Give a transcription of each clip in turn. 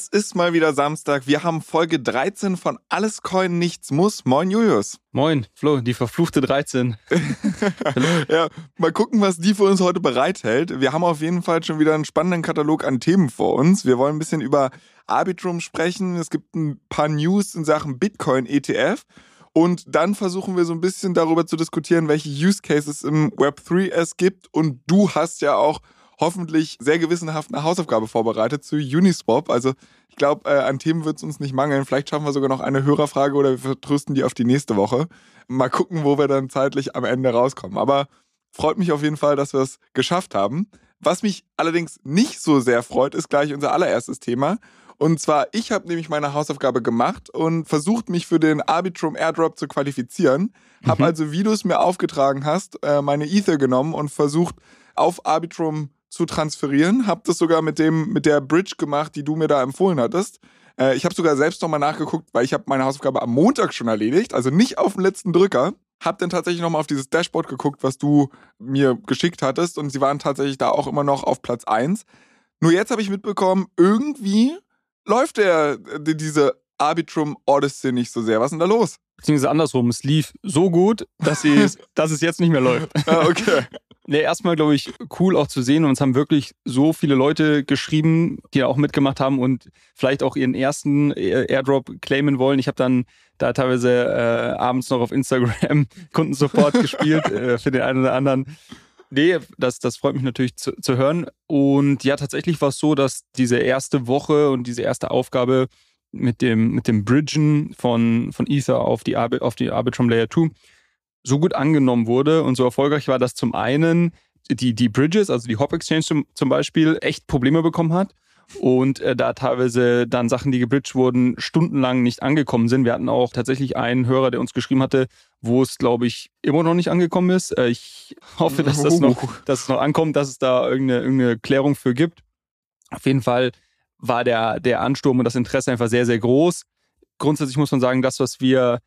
Es ist mal wieder Samstag. Wir haben Folge 13 von Alles Coin Nichts Muss. Moin Julius. Moin, Flo, die verfluchte 13. ja, mal gucken, was die für uns heute bereithält. Wir haben auf jeden Fall schon wieder einen spannenden Katalog an Themen vor uns. Wir wollen ein bisschen über Arbitrum sprechen. Es gibt ein paar News in Sachen Bitcoin ETF. Und dann versuchen wir so ein bisschen darüber zu diskutieren, welche Use Cases im Web3 es gibt. Und du hast ja auch hoffentlich sehr gewissenhaft eine Hausaufgabe vorbereitet zu Uniswap. Also ich glaube, äh, an Themen wird es uns nicht mangeln. Vielleicht schaffen wir sogar noch eine Hörerfrage oder wir vertrösten die auf die nächste Woche. Mal gucken, wo wir dann zeitlich am Ende rauskommen. Aber freut mich auf jeden Fall, dass wir es geschafft haben. Was mich allerdings nicht so sehr freut, ist gleich unser allererstes Thema. Und zwar, ich habe nämlich meine Hausaufgabe gemacht und versucht, mich für den Arbitrum Airdrop zu qualifizieren. Habe mhm. also, wie du es mir aufgetragen hast, äh, meine Ether genommen und versucht, auf Arbitrum zu transferieren. Habe das sogar mit dem mit der Bridge gemacht, die du mir da empfohlen hattest. Äh, ich habe sogar selbst nochmal nachgeguckt, weil ich habe meine Hausaufgabe am Montag schon erledigt, also nicht auf den letzten Drücker. Hab dann tatsächlich nochmal auf dieses Dashboard geguckt, was du mir geschickt hattest und sie waren tatsächlich da auch immer noch auf Platz 1. Nur jetzt habe ich mitbekommen, irgendwie läuft der, diese Arbitrum Odyssey nicht so sehr. Was ist denn da los? Beziehungsweise andersrum, es lief so gut, dass, sie, dass es jetzt nicht mehr läuft. ah, okay. Nee, erstmal, glaube ich, cool auch zu sehen. Und es haben wirklich so viele Leute geschrieben, die auch mitgemacht haben und vielleicht auch ihren ersten Airdrop claimen wollen. Ich habe dann da teilweise äh, abends noch auf Instagram Kundensupport gespielt äh, für den einen oder anderen. Nee, das, das freut mich natürlich zu, zu hören. Und ja, tatsächlich war es so, dass diese erste Woche und diese erste Aufgabe mit dem, mit dem Bridgen von, von Ether auf die, auf die Arbitrum Layer 2 so gut angenommen wurde und so erfolgreich war, dass zum einen die, die Bridges, also die Hop Exchange zum, zum Beispiel, echt Probleme bekommen hat und äh, da teilweise dann Sachen, die gebridged wurden, stundenlang nicht angekommen sind. Wir hatten auch tatsächlich einen Hörer, der uns geschrieben hatte, wo es, glaube ich, immer noch nicht angekommen ist. Äh, ich hoffe, dass das noch, dass es noch ankommt, dass es da irgendeine, irgendeine Klärung für gibt. Auf jeden Fall war der, der Ansturm und das Interesse einfach sehr, sehr groß. Grundsätzlich muss man sagen, das, was wir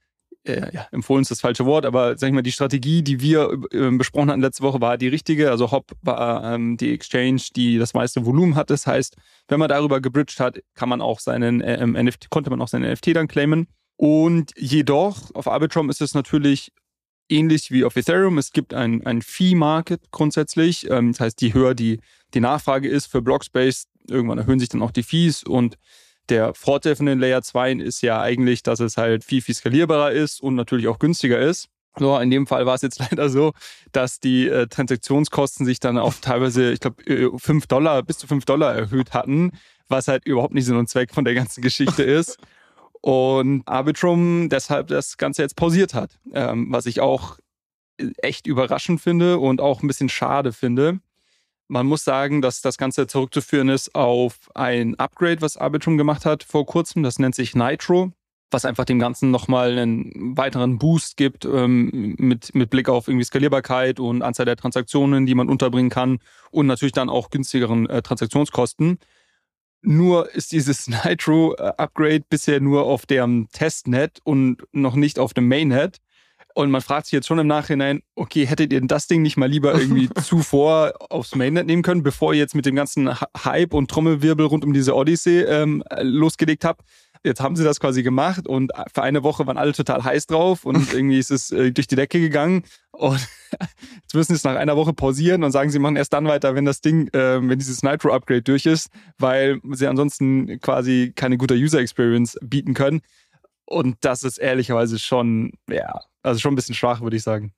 äh, ja, empfohlen ist das falsche Wort, aber sag ich mal, die Strategie, die wir äh, besprochen hatten letzte Woche, war die richtige. Also Hop war ähm, die Exchange, die das meiste Volumen hat. Das heißt, wenn man darüber gebridged hat, kann man auch seinen äh, NFT, konnte man auch seinen NFT dann claimen. Und jedoch auf Arbitrum ist es natürlich ähnlich wie auf Ethereum. Es gibt ein, ein Fee-Market grundsätzlich. Ähm, das heißt, je höher die, die Nachfrage ist für Blockspace, irgendwann erhöhen sich dann auch die Fees und der Vorteil von den Layer 2 ist ja eigentlich, dass es halt viel, viel skalierbarer ist und natürlich auch günstiger ist. So, in dem Fall war es jetzt leider so, dass die äh, Transaktionskosten sich dann auf teilweise, ich glaube, äh, 5 Dollar, bis zu 5 Dollar erhöht hatten, was halt überhaupt nicht Sinn und Zweck von der ganzen Geschichte ist. Und Arbitrum deshalb das Ganze jetzt pausiert hat, ähm, was ich auch echt überraschend finde und auch ein bisschen schade finde. Man muss sagen, dass das Ganze zurückzuführen ist auf ein Upgrade, was Arbitrum gemacht hat vor kurzem. Das nennt sich Nitro, was einfach dem Ganzen nochmal einen weiteren Boost gibt ähm, mit, mit Blick auf irgendwie Skalierbarkeit und Anzahl der Transaktionen, die man unterbringen kann und natürlich dann auch günstigeren äh, Transaktionskosten. Nur ist dieses Nitro-Upgrade bisher nur auf dem Testnet und noch nicht auf dem Mainnet. Und man fragt sich jetzt schon im Nachhinein, okay, hättet ihr das Ding nicht mal lieber irgendwie zuvor aufs Mainnet nehmen können, bevor ihr jetzt mit dem ganzen Hype und Trommelwirbel rund um diese Odyssey ähm, losgelegt habt? Jetzt haben sie das quasi gemacht und für eine Woche waren alle total heiß drauf und irgendwie ist es äh, durch die Decke gegangen. Und jetzt müssen sie es nach einer Woche pausieren und sagen, sie machen erst dann weiter, wenn das Ding, äh, wenn dieses Nitro-Upgrade durch ist, weil sie ansonsten quasi keine gute User Experience bieten können. Und das ist ehrlicherweise schon, ja, also schon ein bisschen schwach, würde ich sagen.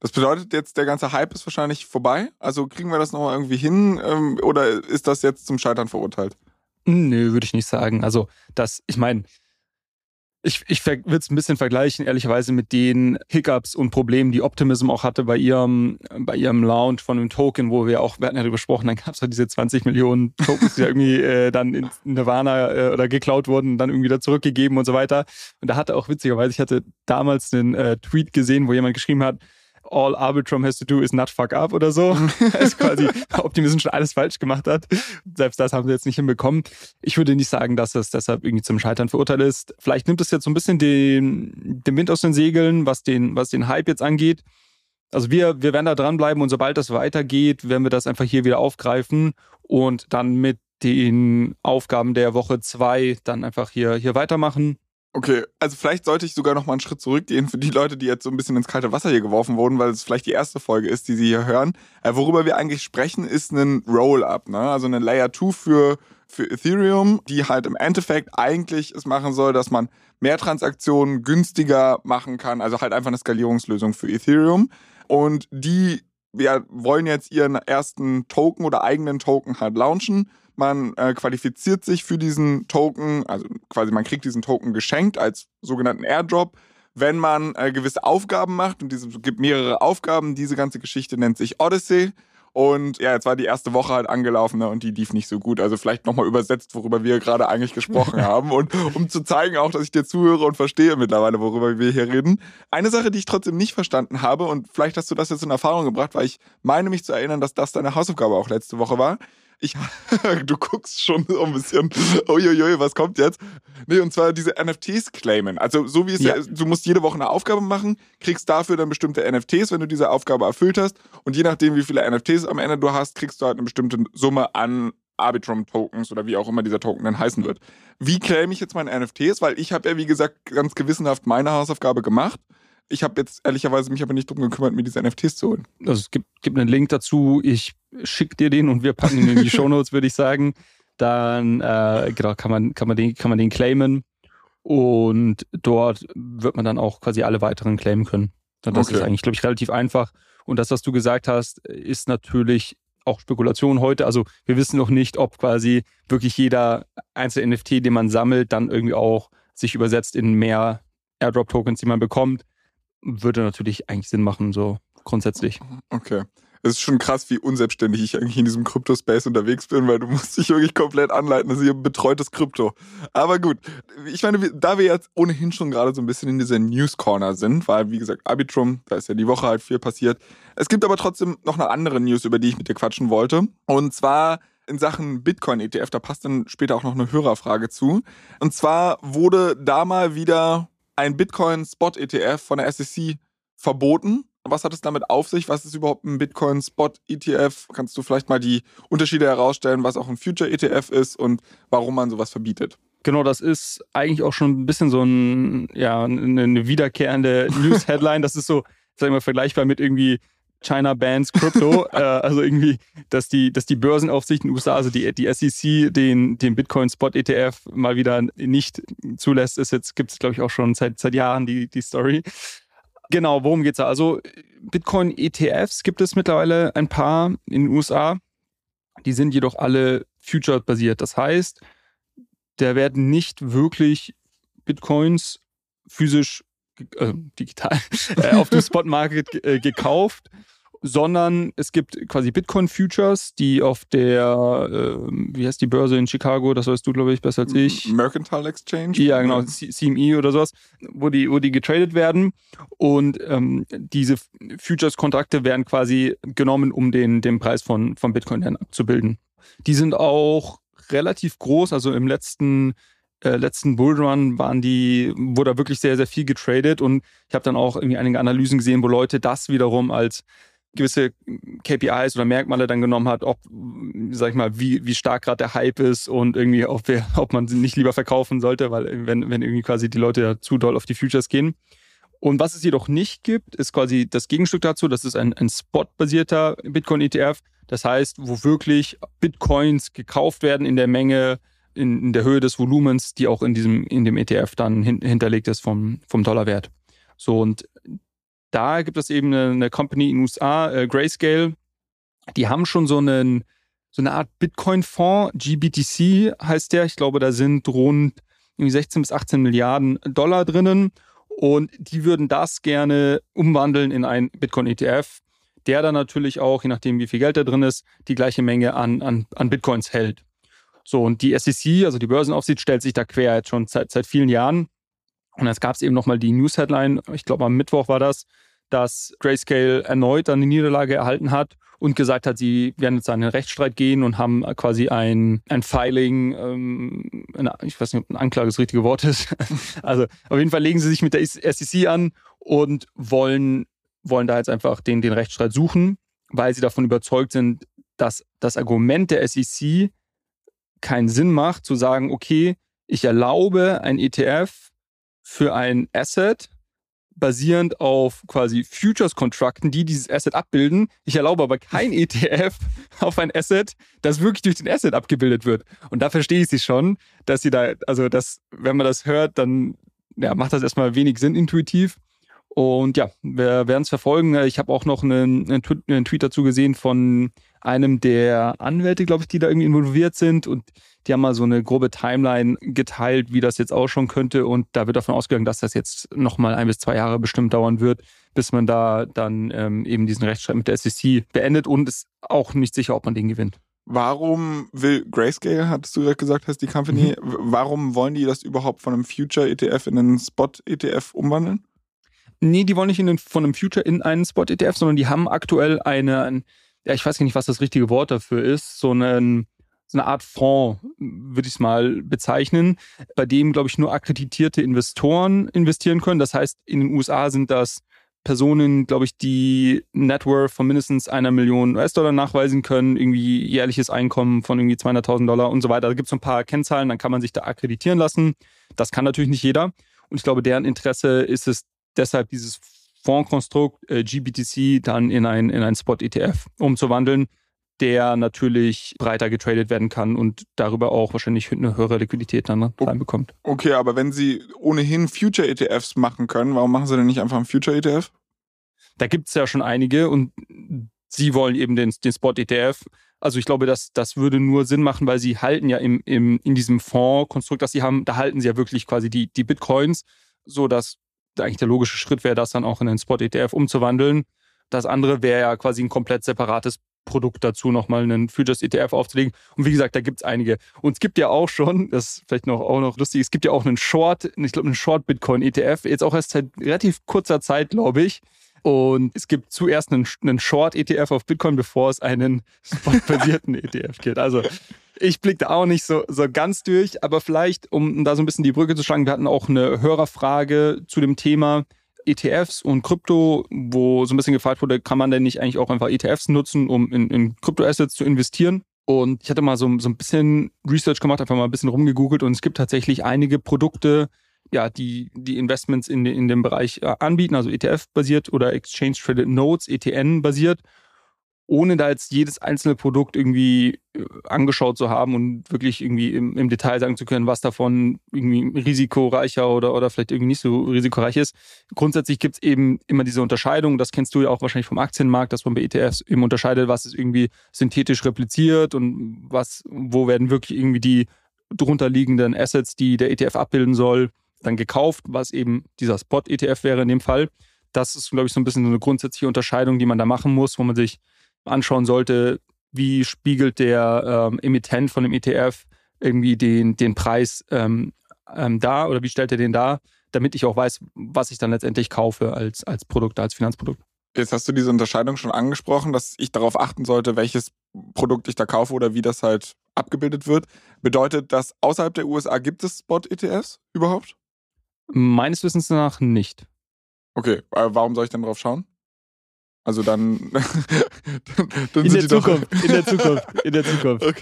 Das bedeutet jetzt, der ganze Hype ist wahrscheinlich vorbei. Also kriegen wir das nochmal irgendwie hin ähm, oder ist das jetzt zum Scheitern verurteilt? Nö, würde ich nicht sagen. Also, das, ich meine, Ich, ich würde es ein bisschen vergleichen, ehrlicherweise, mit den Hiccups und Problemen, die Optimism auch hatte bei ihrem, bei ihrem Launch von einem Token, wo wir auch, wir hatten ja darüber gesprochen, dann gab es halt diese 20 Millionen Tokens, die ja irgendwie äh, dann in Nirvana äh, oder geklaut wurden, dann irgendwie wieder zurückgegeben und so weiter. Und da hatte auch witzigerweise, ich hatte damals einen äh, Tweet gesehen, wo jemand geschrieben hat, all Arbitrum has to do is not fuck up oder so. ist quasi Optimism schon alles falsch gemacht hat. Selbst das haben sie jetzt nicht hinbekommen. Ich würde nicht sagen, dass es deshalb irgendwie zum Scheitern verurteilt ist. Vielleicht nimmt es jetzt so ein bisschen den, den Wind aus den Segeln, was den, was den Hype jetzt angeht. Also wir, wir werden da dranbleiben und sobald das weitergeht, werden wir das einfach hier wieder aufgreifen und dann mit den Aufgaben der Woche zwei dann einfach hier, hier weitermachen. Okay, also vielleicht sollte ich sogar noch mal einen Schritt zurückgehen für die Leute, die jetzt so ein bisschen ins kalte Wasser hier geworfen wurden, weil es vielleicht die erste Folge ist, die sie hier hören. Äh, worüber wir eigentlich sprechen, ist ein Roll-Up, ne? also eine Layer 2 für, für Ethereum, die halt im Endeffekt eigentlich es machen soll, dass man mehr Transaktionen günstiger machen kann, also halt einfach eine Skalierungslösung für Ethereum. Und die wir wollen jetzt ihren ersten Token oder eigenen Token halt launchen man äh, qualifiziert sich für diesen Token, also quasi man kriegt diesen Token geschenkt als sogenannten Airdrop, wenn man äh, gewisse Aufgaben macht und es gibt mehrere Aufgaben. Diese ganze Geschichte nennt sich Odyssey. Und ja, jetzt war die erste Woche halt angelaufen ne, und die lief nicht so gut. Also vielleicht nochmal übersetzt, worüber wir gerade eigentlich gesprochen haben. Und um zu zeigen auch, dass ich dir zuhöre und verstehe mittlerweile, worüber wir hier reden. Eine Sache, die ich trotzdem nicht verstanden habe, und vielleicht hast du das jetzt in Erfahrung gebracht, weil ich meine mich zu erinnern, dass das deine Hausaufgabe auch letzte Woche war. Ich, du guckst schon so ein bisschen, uiuiui, was kommt jetzt? Nee, und zwar diese NFTs claimen. Also so wie es ja. ja, du musst jede Woche eine Aufgabe machen, kriegst dafür dann bestimmte NFTs, wenn du diese Aufgabe erfüllt hast. Und je nachdem, wie viele NFTs am Ende du hast, kriegst du halt eine bestimmte Summe an Arbitrum-Tokens oder wie auch immer dieser Token dann heißen wird. Wie claim ich jetzt meine NFTs? Weil ich habe ja, wie gesagt, ganz gewissenhaft meine Hausaufgabe gemacht ich habe jetzt ehrlicherweise mich aber nicht darum gekümmert, mir diese NFTs zu holen. Also es gibt, gibt einen Link dazu. Ich schicke dir den und wir packen ihn in die Shownotes, würde ich sagen. Dann äh, genau, kann, man, kann, man den, kann man den claimen und dort wird man dann auch quasi alle weiteren claimen können. Und das okay. ist eigentlich, glaube ich, relativ einfach. Und das, was du gesagt hast, ist natürlich auch Spekulation heute. Also wir wissen noch nicht, ob quasi wirklich jeder einzelne NFT, den man sammelt, dann irgendwie auch sich übersetzt in mehr Airdrop-Tokens, die man bekommt würde natürlich eigentlich Sinn machen, so grundsätzlich. Okay. Es ist schon krass, wie unselbstständig ich eigentlich in diesem Krypto-Space unterwegs bin, weil du musst dich wirklich komplett anleiten. Das ist hier betreutes Krypto. Aber gut, ich meine, da wir jetzt ohnehin schon gerade so ein bisschen in dieser News-Corner sind, weil, wie gesagt, Arbitrum, da ist ja die Woche halt viel passiert. Es gibt aber trotzdem noch eine andere News, über die ich mit dir quatschen wollte. Und zwar in Sachen Bitcoin-ETF, da passt dann später auch noch eine Hörerfrage zu. Und zwar wurde da mal wieder ein Bitcoin-Spot-ETF von der SEC verboten. Was hat es damit auf sich? Was ist überhaupt ein Bitcoin-Spot-ETF? Kannst du vielleicht mal die Unterschiede herausstellen, was auch ein Future-ETF ist und warum man sowas verbietet? Genau, das ist eigentlich auch schon ein bisschen so ein, ja, eine wiederkehrende News-Headline. Das ist so, sag ich mal, vergleichbar mit irgendwie China bans Crypto. äh, also irgendwie, dass die, dass die Börsenaufsicht in den USA, also die, die SEC, den, den Bitcoin Spot ETF mal wieder nicht zulässt, ist jetzt, gibt es glaube ich auch schon seit, seit Jahren die, die Story. Genau, worum geht's da? Also Bitcoin ETFs gibt es mittlerweile ein paar in den USA. Die sind jedoch alle Future-basiert. Das heißt, da werden nicht wirklich Bitcoins physisch äh, digital äh, auf dem Spot Market äh, gekauft, sondern es gibt quasi Bitcoin Futures, die auf der, äh, wie heißt die Börse in Chicago, das weißt du, glaube ich, besser als ich. Mercantile Exchange? Ja, genau, CME oder sowas, wo die, wo die getradet werden. Und ähm, diese Futures-Kontrakte werden quasi genommen, um den, den Preis von, von Bitcoin dann abzubilden. Die sind auch relativ groß, also im letzten äh, letzten Bullrun waren die, wurde da wirklich sehr, sehr viel getradet und ich habe dann auch irgendwie einige Analysen gesehen, wo Leute das wiederum als gewisse KPIs oder Merkmale dann genommen hat, ob, sag ich mal, wie, wie stark gerade der Hype ist und irgendwie, ob, wir, ob man sie nicht lieber verkaufen sollte, weil wenn, wenn irgendwie quasi die Leute ja zu doll auf die Futures gehen. Und was es jedoch nicht gibt, ist quasi das Gegenstück dazu. Das ist ein, ein Spot-basierter Bitcoin-ETF. Das heißt, wo wirklich Bitcoins gekauft werden in der Menge, in, in der Höhe des Volumens, die auch in diesem, in dem ETF dann hin, hinterlegt ist vom, vom Dollarwert. So, und da gibt es eben eine, eine Company in den USA, äh, Grayscale, die haben schon so einen, so eine Art Bitcoin-Fonds, GBTC heißt der. Ich glaube, da sind rund irgendwie 16 bis 18 Milliarden Dollar drinnen und die würden das gerne umwandeln in einen Bitcoin-ETF, der dann natürlich auch, je nachdem wie viel Geld da drin ist, die gleiche Menge an, an, an Bitcoins hält. So, und die SEC, also die Börsenaufsicht, stellt sich da quer jetzt schon seit, seit vielen Jahren. Und jetzt gab es eben nochmal die News-Headline, ich glaube am Mittwoch war das, dass Grayscale erneut eine Niederlage erhalten hat und gesagt hat, sie werden jetzt einen Rechtsstreit gehen und haben quasi ein, ein Filing, ähm, eine, ich weiß nicht, ob ein Anklage das richtige Wort ist. also auf jeden Fall legen sie sich mit der SEC an und wollen, wollen da jetzt einfach den, den Rechtsstreit suchen, weil sie davon überzeugt sind, dass das Argument der SEC keinen Sinn macht, zu sagen, okay, ich erlaube ein ETF für ein Asset, basierend auf quasi Futures-Kontrakten, die dieses Asset abbilden. Ich erlaube aber kein ETF auf ein Asset, das wirklich durch den Asset abgebildet wird. Und da verstehe ich sie schon, dass sie da, also das, wenn man das hört, dann ja, macht das erstmal wenig Sinn intuitiv. Und ja, wir werden es verfolgen. Ich habe auch noch einen, einen, Tweet dazu gesehen von einem der Anwälte, glaube ich, die da irgendwie involviert sind. Und die haben mal so eine grobe Timeline geteilt, wie das jetzt ausschauen könnte. Und da wird davon ausgegangen, dass das jetzt nochmal ein bis zwei Jahre bestimmt dauern wird, bis man da dann ähm, eben diesen Rechtsstreit mit der SEC beendet und ist auch nicht sicher, ob man den gewinnt. Warum will Grayscale, hattest du gerade gesagt, heißt die Company, mhm. warum wollen die das überhaupt von einem Future-ETF in einen Spot-ETF umwandeln? Nee, die wollen nicht in den, von einem Future in einen Spot-ETF, sondern die haben aktuell eine, ja, ich weiß gar nicht, was das richtige Wort dafür ist, so einen so eine Art Fonds, würde ich es mal bezeichnen, bei dem, glaube ich, nur akkreditierte Investoren investieren können. Das heißt, in den USA sind das Personen, glaube ich, die Net Worth von mindestens einer Million US-Dollar nachweisen können, irgendwie jährliches Einkommen von irgendwie 200.000 Dollar und so weiter. Da gibt es so ein paar Kennzahlen, dann kann man sich da akkreditieren lassen. Das kann natürlich nicht jeder. Und ich glaube, deren Interesse ist es deshalb, dieses Fondskonstrukt äh, GBTC dann in ein, in ein Spot-ETF umzuwandeln, der natürlich breiter getradet werden kann und darüber auch wahrscheinlich eine höhere Liquidität dann reinbekommt. Okay, aber wenn Sie ohnehin Future-ETFs machen können, warum machen Sie denn nicht einfach einen Future-ETF? Da gibt es ja schon einige und Sie wollen eben den, den Spot-ETF. Also ich glaube, das, das würde nur Sinn machen, weil Sie halten ja im, im, in diesem Fonds-Konstrukt, das Sie haben, da halten Sie ja wirklich quasi die, die Bitcoins, so dass eigentlich der logische Schritt wäre, das dann auch in einen Spot-ETF umzuwandeln. Das andere wäre ja quasi ein komplett separates Produkt dazu nochmal einen Futures ETF aufzulegen. Und wie gesagt, da gibt es einige. Und es gibt ja auch schon, das ist vielleicht noch auch noch lustig, es gibt ja auch einen Short, ich glaube, einen Short Bitcoin ETF, jetzt auch erst seit relativ kurzer Zeit, glaube ich. Und es gibt zuerst einen, einen Short ETF auf Bitcoin, bevor es einen spot-basierten ETF gibt. Also ich blicke da auch nicht so, so ganz durch, aber vielleicht, um da so ein bisschen die Brücke zu schlagen, wir hatten auch eine Hörerfrage zu dem Thema ETFs und Krypto, wo so ein bisschen gefragt wurde, kann man denn nicht eigentlich auch einfach ETFs nutzen, um in, in Kryptoassets zu investieren? Und ich hatte mal so, so ein bisschen Research gemacht, einfach mal ein bisschen rumgegoogelt und es gibt tatsächlich einige Produkte, ja, die, die Investments in, in dem Bereich äh, anbieten, also ETF-basiert oder Exchange Traded Notes, ETN basiert ohne da jetzt jedes einzelne Produkt irgendwie äh, angeschaut zu haben und wirklich irgendwie im, im, Detail sagen zu können, was davon irgendwie risikoreicher oder, oder vielleicht irgendwie nicht so risikoreich ist. Grundsätzlich gibt es eben immer diese Unterscheidung, das kennst du ja auch wahrscheinlich vom Aktienmarkt, dass man bei ETFs eben unterscheidet, was ist irgendwie synthetisch repliziert und was, wo werden wirklich irgendwie die drunterliegenden Assets, die der ETF abbilden soll, dann gekauft, was eben dieser Spot-ETF wäre in dem Fall. Das ist, glaube ich, so ein bisschen so eine grundsätzliche Unterscheidung, die man da machen muss, wo man sich anschauen sollte, wie spiegelt der ähm, Emittent von dem ETF irgendwie den, den Preis ähm, ähm, dar oder wie stellt er den dar, damit ich auch weiß, was ich dann letztendlich kaufe als, als Produkt, als Finanzprodukt. Jetzt hast du diese Unterscheidung schon angesprochen, dass ich darauf achten sollte, welches Produkt ich da kaufe oder wie das halt abgebildet wird. Bedeutet das, außerhalb der USA gibt es Spot-ETFs überhaupt? Meines Wissens nach nicht. Okay, warum soll ich dann drauf schauen? Also dann. dann in, der Zukunft, in der Zukunft, in der Zukunft.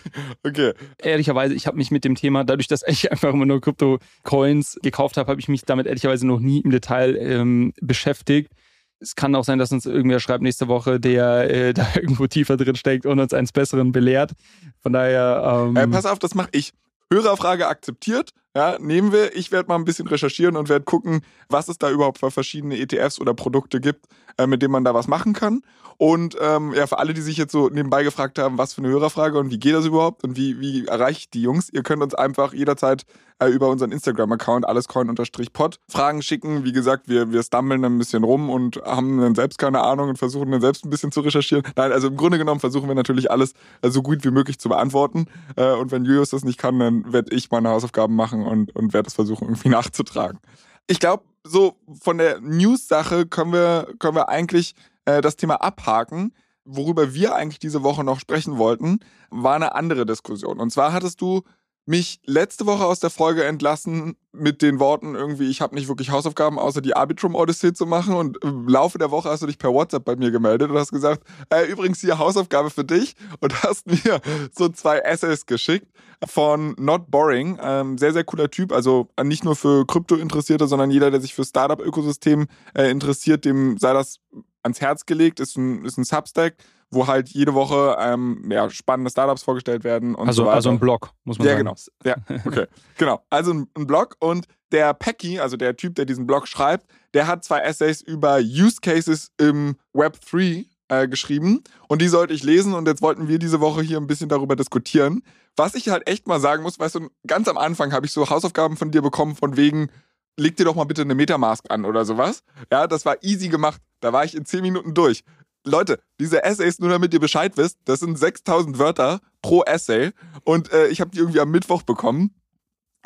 Okay. okay. Ehrlicherweise, ich habe mich mit dem Thema, dadurch, dass ich einfach immer nur Krypto-Coins gekauft habe, habe ich mich damit ehrlicherweise noch nie im Detail ähm, beschäftigt. Es kann auch sein, dass uns irgendwer schreibt nächste Woche, der äh, da irgendwo tiefer drin steckt und uns eines Besseren belehrt. Von daher. Ähm, äh, pass auf, das mache ich. Hörerfrage akzeptiert. Ja, nehmen wir. Ich werde mal ein bisschen recherchieren und werde gucken, was es da überhaupt für verschiedene ETFs oder Produkte gibt, äh, mit denen man da was machen kann. Und ähm, ja, für alle, die sich jetzt so nebenbei gefragt haben, was für eine Hörerfrage und wie geht das überhaupt und wie, wie erreiche ich die Jungs, ihr könnt uns einfach jederzeit äh, über unseren Instagram-Account allescoin-pod Fragen schicken. Wie gesagt, wir, wir stummeln ein bisschen rum und haben dann selbst keine Ahnung und versuchen dann selbst ein bisschen zu recherchieren. Nein, also im Grunde genommen versuchen wir natürlich alles äh, so gut wie möglich zu beantworten. Äh, und wenn Julius das nicht kann, dann werde ich meine Hausaufgaben machen und, und werde das versuchen irgendwie nachzutragen. Ich glaube, so von der News-Sache können wir, können wir eigentlich äh, das Thema abhaken. Worüber wir eigentlich diese Woche noch sprechen wollten, war eine andere Diskussion. Und zwar hattest du mich letzte Woche aus der Folge entlassen mit den Worten irgendwie, ich habe nicht wirklich Hausaufgaben, außer die Arbitrum Odyssey zu machen. Und im Laufe der Woche hast du dich per WhatsApp bei mir gemeldet und hast gesagt, äh, übrigens hier Hausaufgabe für dich und hast mir so zwei Essays geschickt von Not Boring. Ähm, sehr, sehr cooler Typ. Also nicht nur für Krypto-Interessierte, sondern jeder, der sich für Startup-Ökosystem äh, interessiert, dem sei das ans Herz gelegt. Ist ein, ist ein Substack wo halt jede Woche ähm, ja, spannende Startups vorgestellt werden und also, so weiter. Also ein Blog, muss man ja, sagen. Genau. Ja, okay. genau. Also ein, ein Blog und der Packy, also der Typ, der diesen Blog schreibt, der hat zwei Essays über Use Cases im Web 3 äh, geschrieben und die sollte ich lesen und jetzt wollten wir diese Woche hier ein bisschen darüber diskutieren. Was ich halt echt mal sagen muss, weißt du, ganz am Anfang habe ich so Hausaufgaben von dir bekommen von wegen, leg dir doch mal bitte eine Metamask an oder sowas. Ja, das war easy gemacht. Da war ich in 10 Minuten durch. Leute, diese Essays, nur damit ihr Bescheid wisst, das sind 6000 Wörter pro Essay und äh, ich habe die irgendwie am Mittwoch bekommen.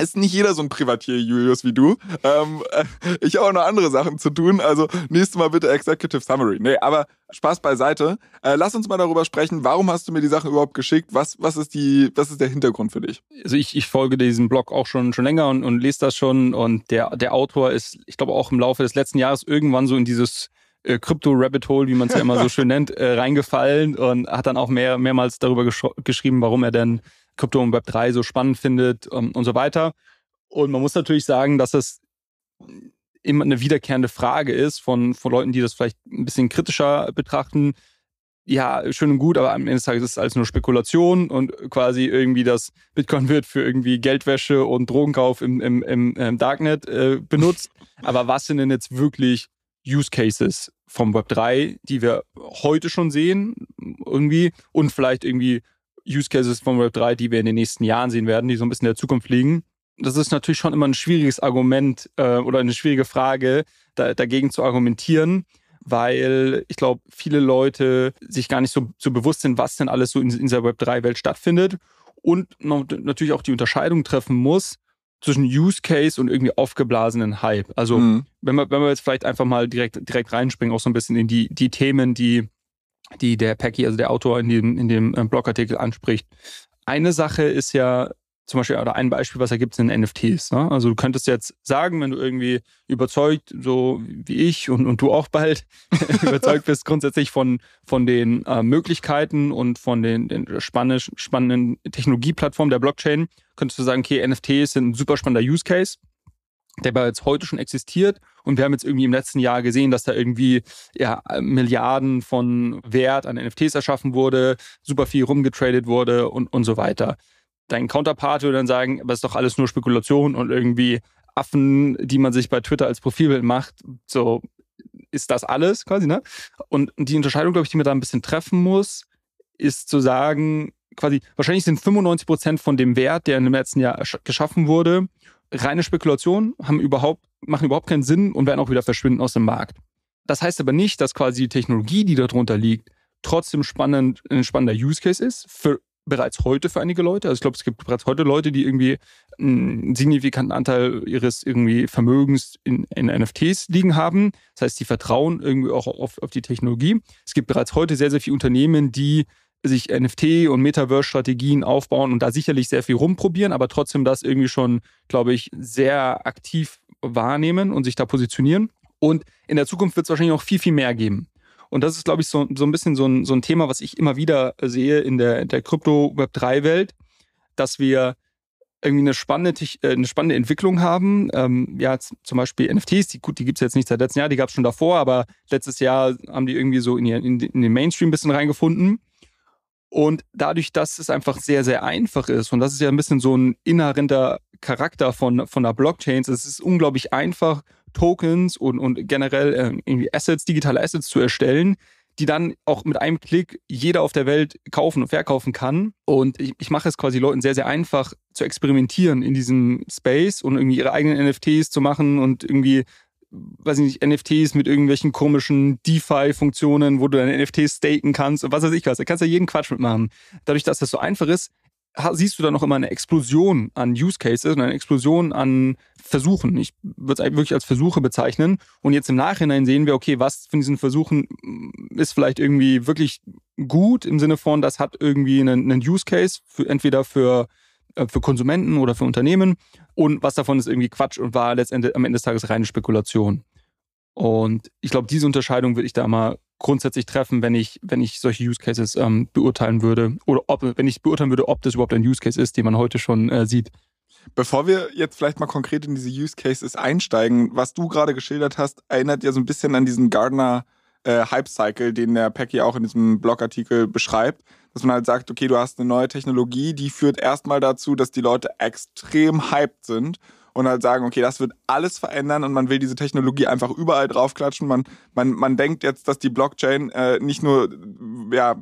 Ist nicht jeder so ein Privatier, Julius, wie du. Ähm, äh, ich habe auch noch andere Sachen zu tun. Also nächstes Mal bitte Executive Summary. Nee, aber Spaß beiseite. Äh, lass uns mal darüber sprechen. Warum hast du mir die Sachen überhaupt geschickt? Was, was, ist, die, was ist der Hintergrund für dich? Also ich, ich folge diesem Blog auch schon, schon länger und, und lese das schon. Und der, der Autor ist, ich glaube, auch im Laufe des letzten Jahres irgendwann so in dieses äh, Crypto-Rabbit Hole, wie man es ja immer so schön nennt, äh, reingefallen und hat dann auch mehr, mehrmals darüber gesch geschrieben, warum er denn Krypto und Web 3 so spannend findet um, und so weiter. Und man muss natürlich sagen, dass es immer eine wiederkehrende Frage ist von, von Leuten, die das vielleicht ein bisschen kritischer betrachten. Ja, schön und gut, aber am Ende des Tages ist es alles nur Spekulation und quasi irgendwie das Bitcoin wird für irgendwie Geldwäsche und Drogenkauf im, im, im, im Darknet äh, benutzt. Aber was sind denn jetzt wirklich Use Cases vom Web 3, die wir heute schon sehen, irgendwie, und vielleicht irgendwie Use Cases vom Web 3, die wir in den nächsten Jahren sehen werden, die so ein bisschen in der Zukunft liegen. Das ist natürlich schon immer ein schwieriges Argument äh, oder eine schwierige Frage, da, dagegen zu argumentieren, weil ich glaube, viele Leute sich gar nicht so, so bewusst sind, was denn alles so in, in dieser Web 3-Welt stattfindet und natürlich auch die Unterscheidung treffen muss zwischen Use Case und irgendwie aufgeblasenen Hype. Also mhm. wenn wir wenn wir jetzt vielleicht einfach mal direkt direkt reinspringen, auch so ein bisschen in die die Themen, die die der Packy, also der Autor in dem in dem äh, Blogartikel anspricht. Eine Sache ist ja zum Beispiel, oder ein Beispiel, was ergibt, sind NFTs. Ne? Also du könntest jetzt sagen, wenn du irgendwie überzeugt, so wie ich und, und du auch bald überzeugt bist, grundsätzlich von, von den äh, Möglichkeiten und von den, den spannend, spannenden Technologieplattformen der Blockchain, könntest du sagen, okay, NFTs sind ein super spannender Use Case der bereits heute schon existiert. Und wir haben jetzt irgendwie im letzten Jahr gesehen, dass da irgendwie ja, Milliarden von Wert an NFTs erschaffen wurde, super viel rumgetradet wurde und, und so weiter dein Counterpart würde dann sagen, aber ist doch alles nur Spekulation und irgendwie Affen, die man sich bei Twitter als Profilbild macht, so ist das alles quasi, ne? Und die Unterscheidung, glaube ich, die man da ein bisschen treffen muss, ist zu sagen, quasi, wahrscheinlich sind 95 Prozent von dem Wert, der in dem letzten Jahr geschaffen wurde, reine Spekulation, haben überhaupt, machen überhaupt keinen Sinn und werden auch wieder verschwinden aus dem Markt. Das heißt aber nicht, dass quasi die Technologie, die darunter liegt, trotzdem spannend, ein spannender Use Case ist für bereits heute für einige Leute. Also ich glaube, es gibt bereits heute Leute, die irgendwie einen signifikanten Anteil ihres irgendwie Vermögens in, in NFTs liegen haben. Das heißt, die vertrauen irgendwie auch auf, auf die Technologie. Es gibt bereits heute sehr, sehr viele Unternehmen, die sich NFT- und Metaverse-Strategien aufbauen und da sicherlich sehr viel rumprobieren, aber trotzdem das irgendwie schon, glaube ich, sehr aktiv wahrnehmen und sich da positionieren. Und in der Zukunft wird es wahrscheinlich noch viel, viel mehr geben. Und das ist, glaube ich, so, so ein bisschen so ein, so ein Thema, was ich immer wieder sehe in der, der Krypto-Web3-Welt, dass wir irgendwie eine spannende, äh, eine spannende Entwicklung haben. Ähm, ja, zum Beispiel NFTs, die, die gibt es jetzt nicht seit letztem Jahr, die gab es schon davor, aber letztes Jahr haben die irgendwie so in, in, in den Mainstream ein bisschen reingefunden. Und dadurch, dass es einfach sehr, sehr einfach ist, und das ist ja ein bisschen so ein inhärenter Charakter von, von der Blockchain, es ist unglaublich einfach, Tokens und, und generell äh, irgendwie Assets, digitale Assets zu erstellen, die dann auch mit einem Klick jeder auf der Welt kaufen und verkaufen kann. Und ich, ich mache es quasi Leuten sehr, sehr einfach zu experimentieren in diesem Space und irgendwie ihre eigenen NFTs zu machen und irgendwie, weiß ich nicht, NFTs mit irgendwelchen komischen DeFi-Funktionen, wo du deine NFTs staken kannst und was weiß ich was. Da kannst du ja jeden Quatsch mitmachen. Dadurch, dass das so einfach ist, siehst du da noch immer eine Explosion an Use Cases und eine Explosion an Versuchen. Ich würde es wirklich als Versuche bezeichnen. Und jetzt im Nachhinein sehen wir, okay, was von diesen Versuchen ist vielleicht irgendwie wirklich gut im Sinne von, das hat irgendwie einen, einen Use Case, für, entweder für, äh, für Konsumenten oder für Unternehmen. Und was davon ist irgendwie Quatsch und war letztendlich am Ende des Tages reine Spekulation. Und ich glaube, diese Unterscheidung würde ich da mal grundsätzlich treffen, wenn ich, wenn ich solche Use Cases ähm, beurteilen würde oder ob, wenn ich beurteilen würde, ob das überhaupt ein Use Case ist, den man heute schon äh, sieht. Bevor wir jetzt vielleicht mal konkret in diese Use Cases einsteigen, was du gerade geschildert hast, erinnert ja so ein bisschen an diesen Gardner äh, Hype Cycle, den der Packy auch in diesem Blogartikel beschreibt, dass man halt sagt, okay, du hast eine neue Technologie, die führt erstmal dazu, dass die Leute extrem hyped sind und halt sagen, okay, das wird alles verändern und man will diese Technologie einfach überall draufklatschen. Man, man, man denkt jetzt, dass die Blockchain äh, nicht nur, ja,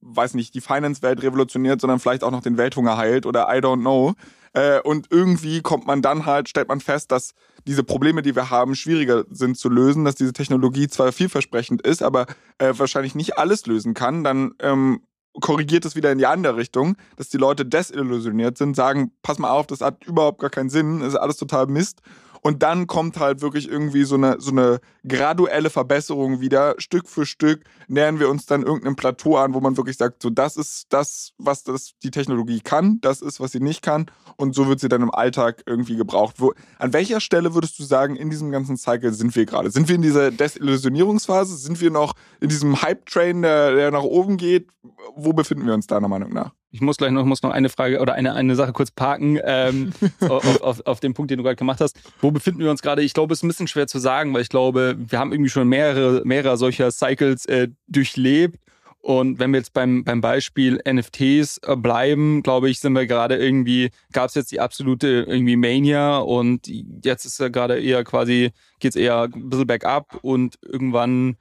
weiß nicht, die Finance-Welt revolutioniert, sondern vielleicht auch noch den Welthunger heilt oder I don't know. Äh, und irgendwie kommt man dann halt, stellt man fest, dass diese Probleme, die wir haben, schwieriger sind zu lösen, dass diese Technologie zwar vielversprechend ist, aber äh, wahrscheinlich nicht alles lösen kann. Dann ähm, korrigiert es wieder in die andere Richtung, dass die Leute desillusioniert sind, sagen, pass mal auf, das hat überhaupt gar keinen Sinn, ist alles total Mist. Und dann kommt halt wirklich irgendwie so eine, so eine graduelle Verbesserung wieder. Stück für Stück nähern wir uns dann irgendeinem Plateau an, wo man wirklich sagt, so das ist das, was das die Technologie kann, das ist, was sie nicht kann. Und so wird sie dann im Alltag irgendwie gebraucht. Wo, an welcher Stelle würdest du sagen, in diesem ganzen Cycle sind wir gerade? Sind wir in dieser Desillusionierungsphase? Sind wir noch in diesem Hype-Train, der, der nach oben geht? Wo befinden wir uns deiner Meinung nach? Ich muss gleich noch, muss noch eine Frage oder eine, eine Sache kurz parken ähm, auf, auf, auf den Punkt, den du gerade gemacht hast. Wo befinden wir uns gerade? Ich glaube, es ist ein bisschen schwer zu sagen, weil ich glaube, wir haben irgendwie schon mehrere, mehrere solcher Cycles äh, durchlebt. Und wenn wir jetzt beim, beim Beispiel NFTs äh, bleiben, glaube ich, sind wir gerade irgendwie, gab es jetzt die absolute irgendwie Mania und jetzt ist ja gerade eher quasi, geht es eher ein bisschen bergab und irgendwann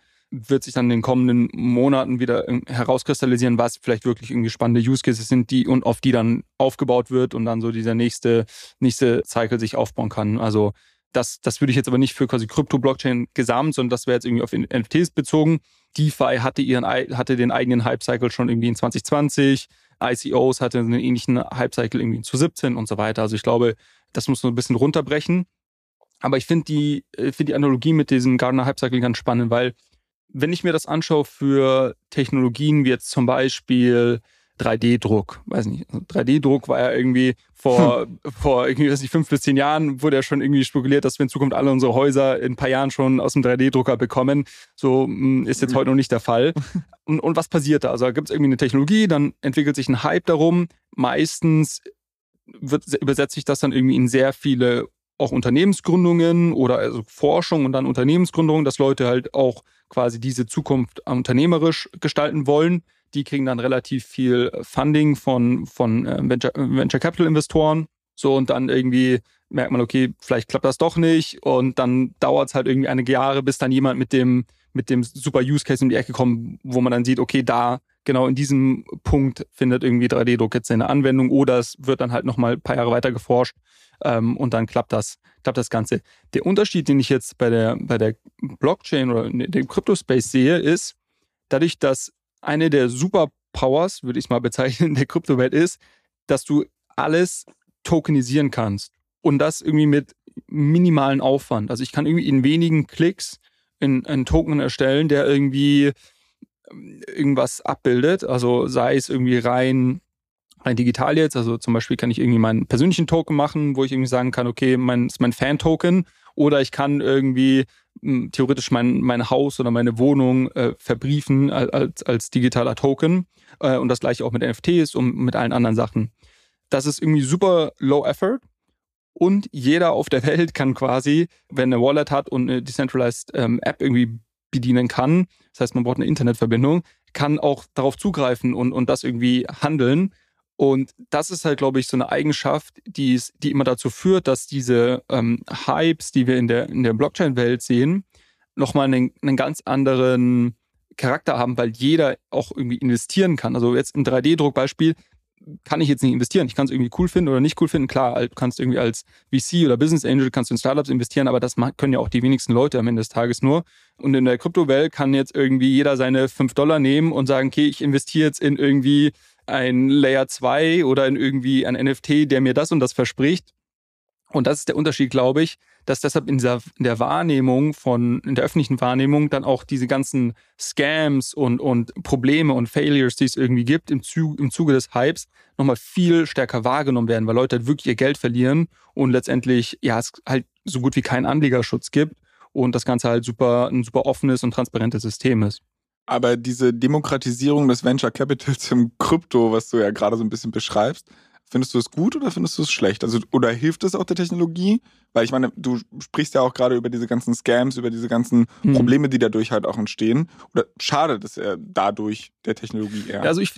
wird sich dann in den kommenden Monaten wieder ähm, herauskristallisieren, was vielleicht wirklich irgendwie spannende Use Cases sind, die und auf die dann aufgebaut wird und dann so dieser nächste, nächste Cycle sich aufbauen kann. Also das, das würde ich jetzt aber nicht für quasi Krypto-Blockchain gesamt, sondern das wäre jetzt irgendwie auf NFTs bezogen. DeFi hatte ihren, hatte den eigenen Hype-Cycle schon irgendwie in 2020. ICOs hatte einen ähnlichen Hype-Cycle irgendwie in 2017 und so weiter. Also ich glaube, das muss so ein bisschen runterbrechen. Aber ich finde die, äh, find die Analogie mit diesem Gardner Hype-Cycle ganz spannend, weil wenn ich mir das anschaue für Technologien wie jetzt zum Beispiel 3D-Druck, weiß nicht, 3D-Druck also war ja irgendwie vor, hm. vor irgendwie, weiß nicht, fünf bis zehn Jahren wurde ja schon irgendwie spekuliert, dass wir in Zukunft alle unsere Häuser in ein paar Jahren schon aus dem 3D-Drucker bekommen. So hm, ist jetzt heute noch nicht der Fall. Und, und was passiert da? Also da gibt es irgendwie eine Technologie, dann entwickelt sich ein Hype darum. Meistens wird, übersetzt sich das dann irgendwie in sehr viele auch Unternehmensgründungen oder also Forschung und dann Unternehmensgründungen, dass Leute halt auch quasi diese Zukunft unternehmerisch gestalten wollen. Die kriegen dann relativ viel Funding von, von äh, Venture, Venture Capital Investoren. So, und dann irgendwie merkt man, okay, vielleicht klappt das doch nicht. Und dann dauert es halt irgendwie einige Jahre, bis dann jemand mit dem, mit dem super Use Case in die Ecke kommt, wo man dann sieht, okay, da, genau in diesem Punkt findet irgendwie 3D-Druck jetzt seine Anwendung oder es wird dann halt nochmal ein paar Jahre weiter geforscht ähm, und dann klappt das, klappt das Ganze. Der Unterschied, den ich jetzt bei der, bei der Blockchain oder dem Crypto-Space sehe, ist, dadurch, dass eine der Superpowers, würde ich es mal bezeichnen, der Kryptowelt ist, dass du alles tokenisieren kannst. Und das irgendwie mit minimalen Aufwand. Also ich kann irgendwie in wenigen Klicks einen Token erstellen, der irgendwie ähm, irgendwas abbildet. Also sei es irgendwie rein rein digital jetzt. Also zum Beispiel kann ich irgendwie meinen persönlichen Token machen, wo ich irgendwie sagen kann, okay, mein ist mein Fan-Token. Oder ich kann irgendwie hm, theoretisch mein, mein Haus oder meine Wohnung äh, verbriefen als, als digitaler Token. Äh, und das gleiche auch mit NFTs und mit allen anderen Sachen. Das ist irgendwie super low effort. Und jeder auf der Welt kann quasi, wenn eine Wallet hat und eine Decentralized ähm, App irgendwie bedienen kann, das heißt, man braucht eine Internetverbindung, kann auch darauf zugreifen und, und das irgendwie handeln. Und das ist halt, glaube ich, so eine Eigenschaft, die, ist, die immer dazu führt, dass diese ähm, Hypes, die wir in der, in der Blockchain-Welt sehen, nochmal einen, einen ganz anderen Charakter haben, weil jeder auch irgendwie investieren kann. Also jetzt im 3D-Druckbeispiel kann ich jetzt nicht investieren. Ich kann es irgendwie cool finden oder nicht cool finden. Klar, du kannst irgendwie als VC oder Business Angel kannst du in Startups investieren, aber das können ja auch die wenigsten Leute am Ende des Tages nur. Und in der Kryptowelt kann jetzt irgendwie jeder seine 5 Dollar nehmen und sagen, okay, ich investiere jetzt in irgendwie ein Layer 2 oder in irgendwie ein NFT, der mir das und das verspricht. Und das ist der Unterschied, glaube ich, dass deshalb in, dieser, in der Wahrnehmung von, in der öffentlichen Wahrnehmung dann auch diese ganzen Scams und, und Probleme und Failures, die es irgendwie gibt, im, Zuge, im Zuge des Hypes nochmal viel stärker wahrgenommen werden, weil Leute halt wirklich ihr Geld verlieren und letztendlich, ja, es halt so gut wie keinen Anlegerschutz gibt und das Ganze halt super, ein super offenes und transparentes System ist. Aber diese Demokratisierung des Venture Capitals im Krypto, was du ja gerade so ein bisschen beschreibst, Findest du es gut oder findest du es schlecht? Also, oder hilft es auch der Technologie? Weil ich meine, du sprichst ja auch gerade über diese ganzen Scams, über diese ganzen hm. Probleme, die dadurch halt auch entstehen. Oder schadet es dadurch der Technologie eher? Also ich,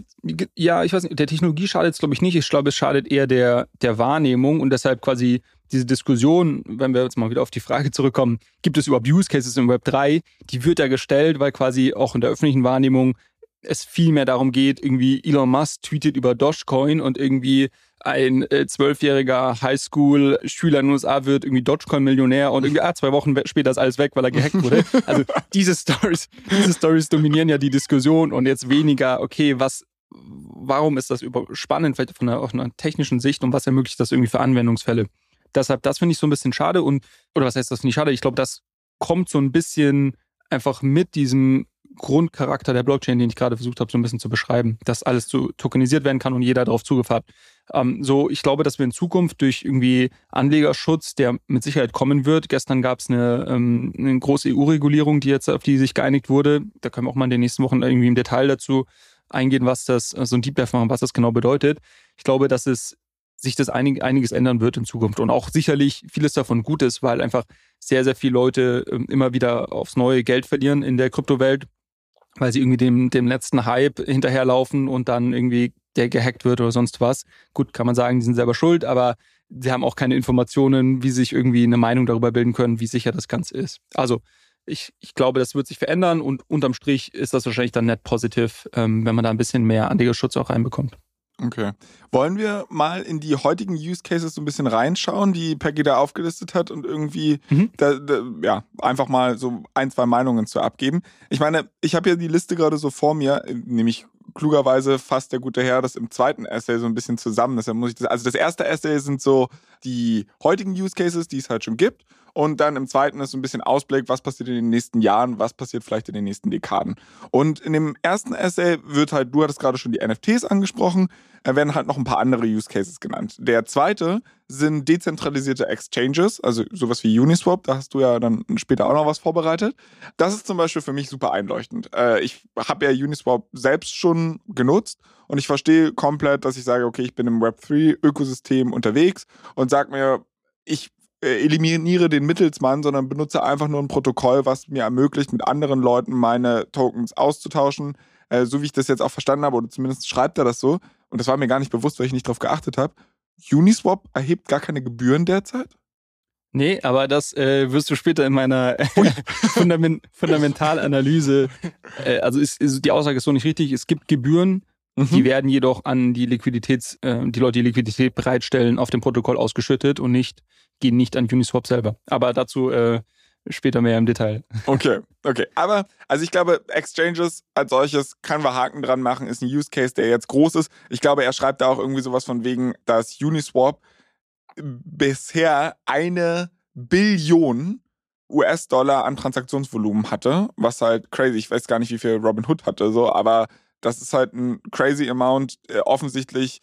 ja, ich weiß nicht, der Technologie schadet es, glaube ich, nicht. Ich glaube, es schadet eher der, der Wahrnehmung und deshalb quasi diese Diskussion, wenn wir jetzt mal wieder auf die Frage zurückkommen, gibt es überhaupt Use Cases im Web 3? Die wird ja gestellt, weil quasi auch in der öffentlichen Wahrnehmung es viel mehr darum geht, irgendwie Elon Musk tweetet über Dogecoin und irgendwie ein äh, zwölfjähriger äh, Highschool-Schüler in den USA wird irgendwie Dogecoin-Millionär und irgendwie ah, zwei Wochen später ist alles weg, weil er gehackt wurde. Also diese Stories, diese Stories dominieren ja die Diskussion und jetzt weniger, okay, was, warum ist das spannend, vielleicht von einer, einer technischen Sicht und was ermöglicht das irgendwie für Anwendungsfälle? Deshalb, das finde ich so ein bisschen schade und, oder was heißt das nicht schade? Ich glaube, das kommt so ein bisschen einfach mit diesem Grundcharakter der Blockchain, den ich gerade versucht habe, so ein bisschen zu beschreiben, dass alles so tokenisiert werden kann und jeder darauf Zugriff. Ähm, so, ich glaube, dass wir in Zukunft durch irgendwie Anlegerschutz, der mit Sicherheit kommen wird. Gestern gab es eine, ähm, eine große EU-Regulierung, die jetzt auf die sich geeinigt wurde. Da können wir auch mal in den nächsten Wochen irgendwie im Detail dazu eingehen, was das, so ein Deep Dive machen, was das genau bedeutet. Ich glaube, dass es sich das einig, einiges ändern wird in Zukunft und auch sicherlich vieles davon gut ist, weil einfach sehr, sehr viele Leute ähm, immer wieder aufs neue Geld verlieren in der Kryptowelt weil sie irgendwie dem, dem letzten Hype hinterherlaufen und dann irgendwie der gehackt wird oder sonst was. Gut, kann man sagen, die sind selber schuld, aber sie haben auch keine Informationen, wie sie sich irgendwie eine Meinung darüber bilden können, wie sicher das Ganze ist. Also ich, ich glaube, das wird sich verändern und unterm Strich ist das wahrscheinlich dann net positiv, ähm, wenn man da ein bisschen mehr Anlegerschutz auch reinbekommt. Okay. Wollen wir mal in die heutigen Use Cases so ein bisschen reinschauen, die Peggy da aufgelistet hat und irgendwie mhm. da, da, ja, einfach mal so ein, zwei Meinungen zu abgeben? Ich meine, ich habe ja die Liste gerade so vor mir, nämlich klugerweise fasst der gute Herr das im zweiten Essay so ein bisschen zusammen. Deshalb muss ich das, also das erste Essay sind so die heutigen Use Cases, die es halt schon gibt. Und dann im zweiten ist so ein bisschen Ausblick, was passiert in den nächsten Jahren, was passiert vielleicht in den nächsten Dekaden. Und in dem ersten Essay wird halt, du hattest gerade schon die NFTs angesprochen, da werden halt noch ein paar andere Use Cases genannt. Der zweite sind dezentralisierte Exchanges, also sowas wie Uniswap, da hast du ja dann später auch noch was vorbereitet. Das ist zum Beispiel für mich super einleuchtend. Äh, ich habe ja Uniswap selbst schon genutzt und ich verstehe komplett, dass ich sage, okay, ich bin im Web3-Ökosystem unterwegs und sage mir, ich äh, eliminiere den Mittelsmann, sondern benutze einfach nur ein Protokoll, was mir ermöglicht, mit anderen Leuten meine Tokens auszutauschen. Äh, so wie ich das jetzt auch verstanden habe, oder zumindest schreibt er das so. Und das war mir gar nicht bewusst, weil ich nicht darauf geachtet habe. Uniswap erhebt gar keine Gebühren derzeit? Nee, aber das äh, wirst du später in meiner Fundament Fundamentalanalyse. Äh, also ist, ist, die Aussage ist so nicht richtig. Es gibt Gebühren, mhm. die werden jedoch an die Liquiditäts, äh, die Leute, die Liquidität bereitstellen, auf dem Protokoll ausgeschüttet und nicht gehen nicht an Uniswap selber. Aber dazu äh, später mehr im Detail. Okay, okay. Aber, also ich glaube, Exchanges als solches können wir Haken dran machen, ist ein Use Case, der jetzt groß ist. Ich glaube, er schreibt da auch irgendwie sowas von wegen, dass Uniswap bisher eine Billion US-Dollar an Transaktionsvolumen hatte, was halt crazy, ich weiß gar nicht, wie viel Robinhood hatte, so, aber das ist halt ein crazy Amount. Äh, offensichtlich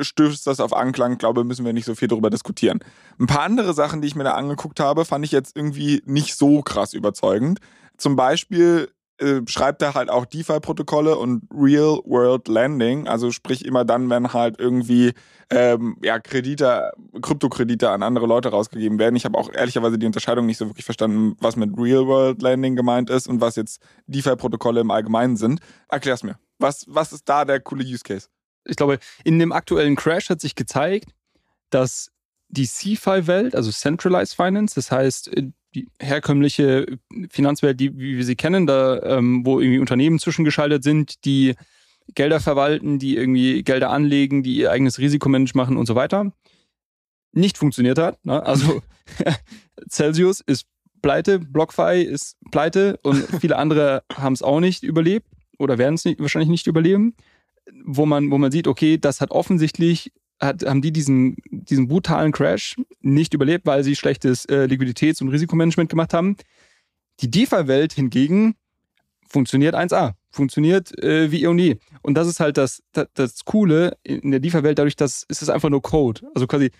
stößt das auf Anklang, glaube, müssen wir nicht so viel darüber diskutieren. Ein paar andere Sachen, die ich mir da angeguckt habe, fand ich jetzt irgendwie nicht so krass überzeugend. Zum Beispiel äh, schreibt er halt auch DeFi-Protokolle und Real-World Lending, also sprich immer dann, wenn halt irgendwie ähm, ja, Kredite, Kryptokredite an andere Leute rausgegeben werden. Ich habe auch ehrlicherweise die Unterscheidung nicht so wirklich verstanden, was mit Real-World Lending gemeint ist und was jetzt DeFi-Protokolle im Allgemeinen sind. Erklär's mir. Was, was ist da der coole Use Case? Ich glaube, in dem aktuellen Crash hat sich gezeigt, dass die CFI-Welt, also Centralized Finance, das heißt äh, die herkömmliche Finanzwelt, die, wie wir sie kennen, da ähm, wo irgendwie Unternehmen zwischengeschaltet sind, die Gelder verwalten, die irgendwie Gelder anlegen, die ihr eigenes Risikomanagement machen und so weiter, nicht funktioniert hat. Ne? Also Celsius ist pleite, BlockFi ist pleite und viele andere haben es auch nicht überlebt oder werden es wahrscheinlich nicht überleben, wo man, wo man sieht, okay, das hat offensichtlich hat, haben die diesen, diesen brutalen Crash nicht überlebt, weil sie schlechtes äh, Liquiditäts- und Risikomanagement gemacht haben. Die DeFi-Welt hingegen funktioniert 1A, funktioniert äh, wie eh und nie. Und das ist halt das, das, das Coole in der DeFi-Welt, dadurch, dass es ist einfach nur Code. Also quasi,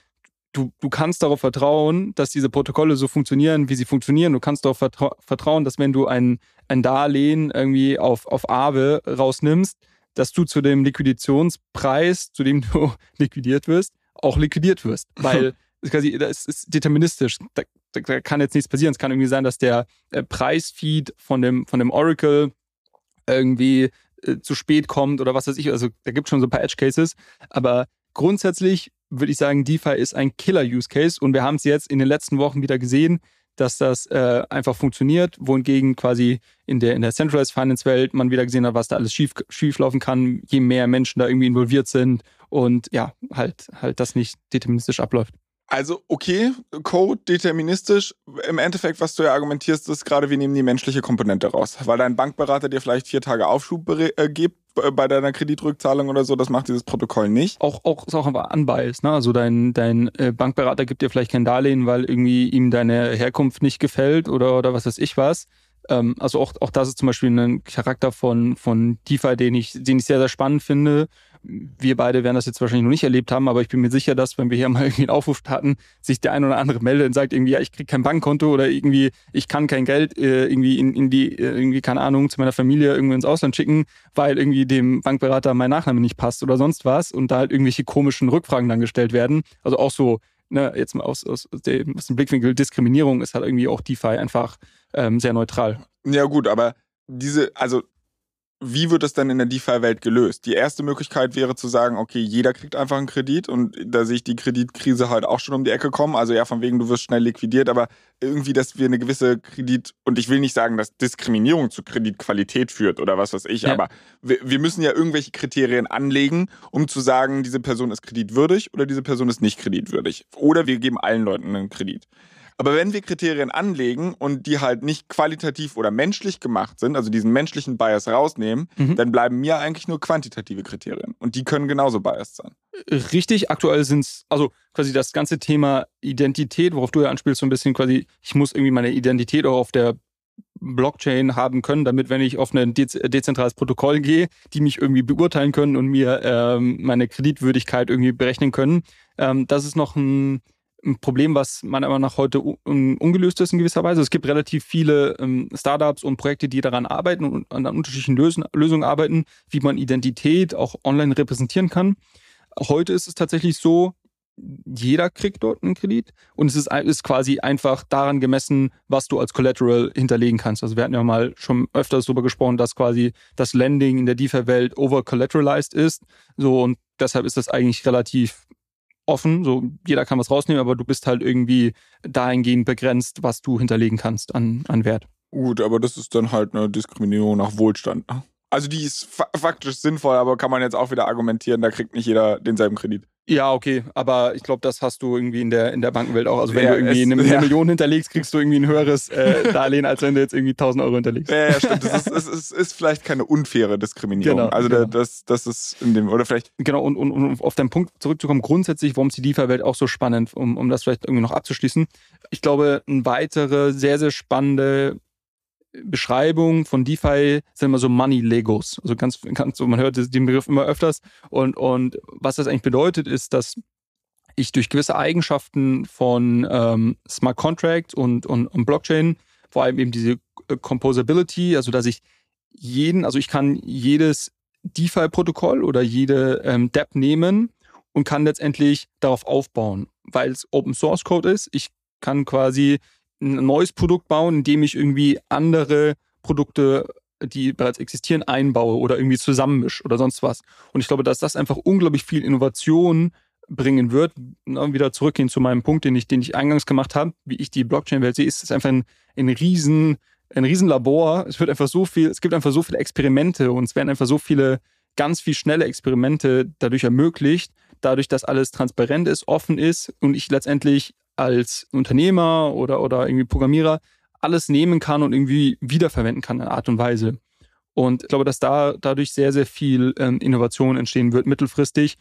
du, du kannst darauf vertrauen, dass diese Protokolle so funktionieren, wie sie funktionieren. Du kannst darauf vertra vertrauen, dass wenn du ein, ein Darlehen irgendwie auf, auf Aave rausnimmst, dass du zu dem Liquidationspreis, zu dem du liquidiert wirst, auch liquidiert wirst. Weil quasi, das ist deterministisch. Da, da, kann jetzt nichts passieren. Es kann irgendwie sein, dass der äh, Preisfeed von dem, von dem Oracle irgendwie äh, zu spät kommt oder was weiß ich. Also da gibt es schon so ein paar Edge Cases. Aber grundsätzlich würde ich sagen, DeFi ist ein Killer-Use-Case und wir haben es jetzt in den letzten Wochen wieder gesehen dass das äh, einfach funktioniert, wohingegen quasi in der, in der Centralized Finance Welt man wieder gesehen hat, was da alles schief, schief laufen kann, je mehr Menschen da irgendwie involviert sind und ja, halt, halt das nicht deterministisch abläuft. Also, okay, Code deterministisch. Im Endeffekt, was du ja argumentierst, ist gerade, wir nehmen die menschliche Komponente raus. Weil dein Bankberater dir vielleicht vier Tage Aufschub äh, gibt bei deiner Kreditrückzahlung oder so, das macht dieses Protokoll nicht. Auch, auch ist auch einfach unbiased, ne? Also dein, dein äh, Bankberater gibt dir vielleicht kein Darlehen, weil irgendwie ihm deine Herkunft nicht gefällt oder, oder was weiß ich was. Ähm, also auch, auch das ist zum Beispiel ein Charakter von, von DeFi, den ich, den ich sehr, sehr spannend finde wir beide werden das jetzt wahrscheinlich noch nicht erlebt haben, aber ich bin mir sicher, dass wenn wir hier mal irgendwie einen Aufruf starten, sich der ein oder andere meldet und sagt irgendwie, ja, ich kriege kein Bankkonto oder irgendwie, ich kann kein Geld äh, irgendwie in, in die, äh, irgendwie, keine Ahnung, zu meiner Familie irgendwie ins Ausland schicken, weil irgendwie dem Bankberater mein Nachname nicht passt oder sonst was und da halt irgendwelche komischen Rückfragen dann gestellt werden. Also auch so, ne, jetzt mal aus, aus, dem, aus dem Blickwinkel Diskriminierung ist halt irgendwie auch DeFi einfach ähm, sehr neutral. Ja, gut, aber diese, also wie wird das dann in der DeFi-Welt gelöst? Die erste Möglichkeit wäre zu sagen, okay, jeder kriegt einfach einen Kredit und da sehe ich die Kreditkrise halt auch schon um die Ecke kommen. Also ja, von wegen, du wirst schnell liquidiert, aber irgendwie, dass wir eine gewisse Kredit, und ich will nicht sagen, dass Diskriminierung zu Kreditqualität führt oder was weiß ich, ja. aber wir, wir müssen ja irgendwelche Kriterien anlegen, um zu sagen, diese Person ist kreditwürdig oder diese Person ist nicht kreditwürdig. Oder wir geben allen Leuten einen Kredit. Aber wenn wir Kriterien anlegen und die halt nicht qualitativ oder menschlich gemacht sind, also diesen menschlichen Bias rausnehmen, mhm. dann bleiben mir eigentlich nur quantitative Kriterien. Und die können genauso biased sein. Richtig, aktuell sind es, also quasi das ganze Thema Identität, worauf du ja anspielst, so ein bisschen quasi, ich muss irgendwie meine Identität auch auf der Blockchain haben können, damit, wenn ich auf ein dezentrales Protokoll gehe, die mich irgendwie beurteilen können und mir ähm, meine Kreditwürdigkeit irgendwie berechnen können. Ähm, das ist noch ein ein Problem, was meiner Meinung nach heute un ungelöst ist in gewisser Weise. Es gibt relativ viele ähm, Startups und Projekte, die daran arbeiten und an unterschiedlichen Lösen Lösungen arbeiten, wie man Identität auch online repräsentieren kann. Heute ist es tatsächlich so, jeder kriegt dort einen Kredit und es ist, ist quasi einfach daran gemessen, was du als Collateral hinterlegen kannst. Also wir hatten ja mal schon öfters darüber gesprochen, dass quasi das Lending in der DeFi-Welt over-collateralized ist. So und deshalb ist das eigentlich relativ offen, so jeder kann was rausnehmen, aber du bist halt irgendwie dahingehend begrenzt, was du hinterlegen kannst an, an Wert. Gut, aber das ist dann halt eine Diskriminierung nach Wohlstand. Ne? Also die ist faktisch sinnvoll, aber kann man jetzt auch wieder argumentieren, da kriegt nicht jeder denselben Kredit. Ja, okay, aber ich glaube, das hast du irgendwie in der, in der Bankenwelt auch. Also wenn ja, du irgendwie es, eine, ja. Million hinterlegst, kriegst du irgendwie ein höheres äh, Darlehen, als wenn du jetzt irgendwie 1000 Euro hinterlegst. Ja, ja stimmt. Das ist, es ist, ist, vielleicht keine unfaire Diskriminierung. Genau, also genau. das, das ist in dem, oder vielleicht... Genau, und, und, und auf deinen Punkt zurückzukommen, grundsätzlich, warum ist die DeFi-Welt auch so spannend, um, um das vielleicht irgendwie noch abzuschließen. Ich glaube, eine weitere sehr, sehr spannende Beschreibung von DeFi sind immer so Money Legos. Also ganz, ganz so, man hört den Begriff immer öfters. Und, und was das eigentlich bedeutet, ist, dass ich durch gewisse Eigenschaften von ähm, Smart Contract und, und, und Blockchain, vor allem eben diese Composability, also dass ich jeden, also ich kann jedes DeFi-Protokoll oder jede ähm, DApp nehmen und kann letztendlich darauf aufbauen, weil es Open Source Code ist. Ich kann quasi ein neues Produkt bauen, indem ich irgendwie andere Produkte, die bereits existieren, einbaue oder irgendwie zusammenmische oder sonst was. Und ich glaube, dass das einfach unglaublich viel Innovation bringen wird. Wieder zurückgehen zu meinem Punkt, den ich, den ich eingangs gemacht habe, wie ich die Blockchain-Welt sehe, ist es einfach ein, ein riesen, ein Riesenlabor. Es wird einfach so viel, es gibt einfach so viele Experimente und es werden einfach so viele ganz viel schnelle Experimente dadurch ermöglicht, dadurch, dass alles transparent ist, offen ist und ich letztendlich als Unternehmer oder, oder irgendwie Programmierer alles nehmen kann und irgendwie wiederverwenden kann in Art und Weise. Und ich glaube, dass da dadurch sehr, sehr viel ähm, Innovation entstehen wird mittelfristig.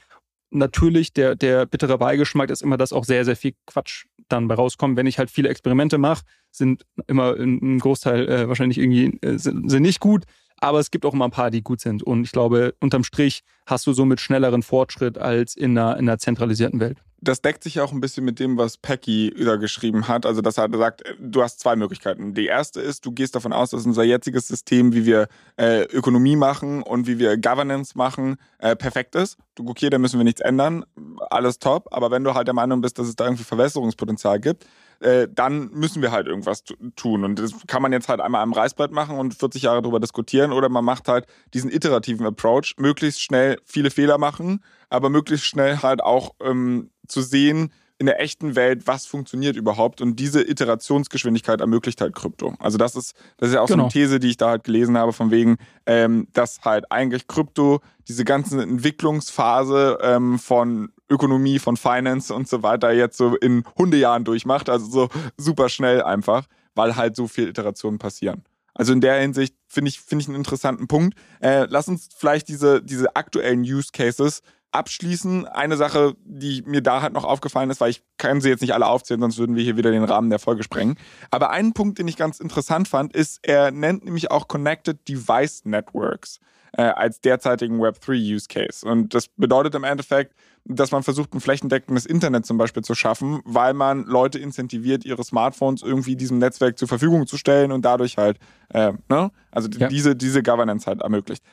Natürlich, der, der bittere Beigeschmack ist immer, dass auch sehr, sehr viel Quatsch dann bei rauskommt. Wenn ich halt viele Experimente mache, sind immer ein Großteil äh, wahrscheinlich irgendwie äh, sind, sind nicht gut aber es gibt auch immer ein paar, die gut sind. Und ich glaube, unterm Strich hast du somit schnelleren Fortschritt als in einer, in einer zentralisierten Welt. Das deckt sich ja auch ein bisschen mit dem, was Packy da geschrieben hat. Also, dass er sagt, du hast zwei Möglichkeiten. Die erste ist, du gehst davon aus, dass unser jetziges System, wie wir äh, Ökonomie machen und wie wir Governance machen, äh, perfekt ist. Du, okay, da müssen wir nichts ändern. Alles top. Aber wenn du halt der Meinung bist, dass es da irgendwie Verbesserungspotenzial gibt, äh, dann müssen wir halt irgendwas tun. Und das kann man jetzt halt einmal am Reißbrett machen und 40 Jahre darüber diskutieren oder man macht halt diesen iterativen Approach, möglichst schnell viele Fehler machen, aber möglichst schnell halt auch ähm, zu sehen, in der echten Welt, was funktioniert überhaupt. Und diese Iterationsgeschwindigkeit ermöglicht halt Krypto. Also das ist, das ist ja auch genau. so eine genau. These, die ich da halt gelesen habe, von wegen, ähm, dass halt eigentlich Krypto diese ganze Entwicklungsphase ähm, von Ökonomie, von Finance und so weiter jetzt so in Hundejahren durchmacht. Also so super schnell einfach, weil halt so viele Iterationen passieren. Also in der Hinsicht finde ich, finde ich einen interessanten Punkt. Äh, lass uns vielleicht diese, diese aktuellen Use Cases abschließen. Eine Sache, die mir da halt noch aufgefallen ist, weil ich kann sie jetzt nicht alle aufzählen, sonst würden wir hier wieder den Rahmen der Folge sprengen. Aber einen Punkt, den ich ganz interessant fand, ist, er nennt nämlich auch Connected Device Networks äh, als derzeitigen Web3 Use Case. Und das bedeutet im Endeffekt, dass man versucht, ein flächendeckendes Internet zum Beispiel zu schaffen, weil man Leute incentiviert, ihre Smartphones irgendwie diesem Netzwerk zur Verfügung zu stellen und dadurch halt, äh, ne, also ja. diese, diese Governance halt ermöglicht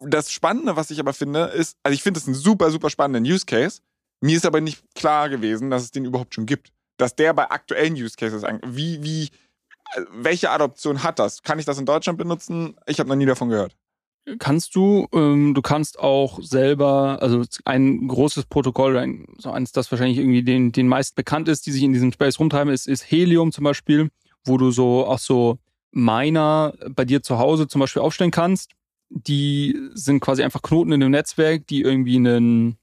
das Spannende, was ich aber finde, ist, also ich finde es einen super, super spannenden Use Case. Mir ist aber nicht klar gewesen, dass es den überhaupt schon gibt. Dass der bei aktuellen Use Cases, wie, wie, äh, welche Adoption hat das? Kann ich das in Deutschland benutzen? Ich habe noch nie davon gehört. Kannst du, ähm, du kannst auch selber, also ein großes Protokoll, ein, so eins, das wahrscheinlich irgendwie den, den meist bekannt ist, die sich in diesem Space rumtreiben, ist, ist Helium zum Beispiel, wo du so auch so Miner bei dir zu Hause zum Beispiel aufstellen kannst die sind quasi einfach Knoten in dem Netzwerk, die irgendwie einen,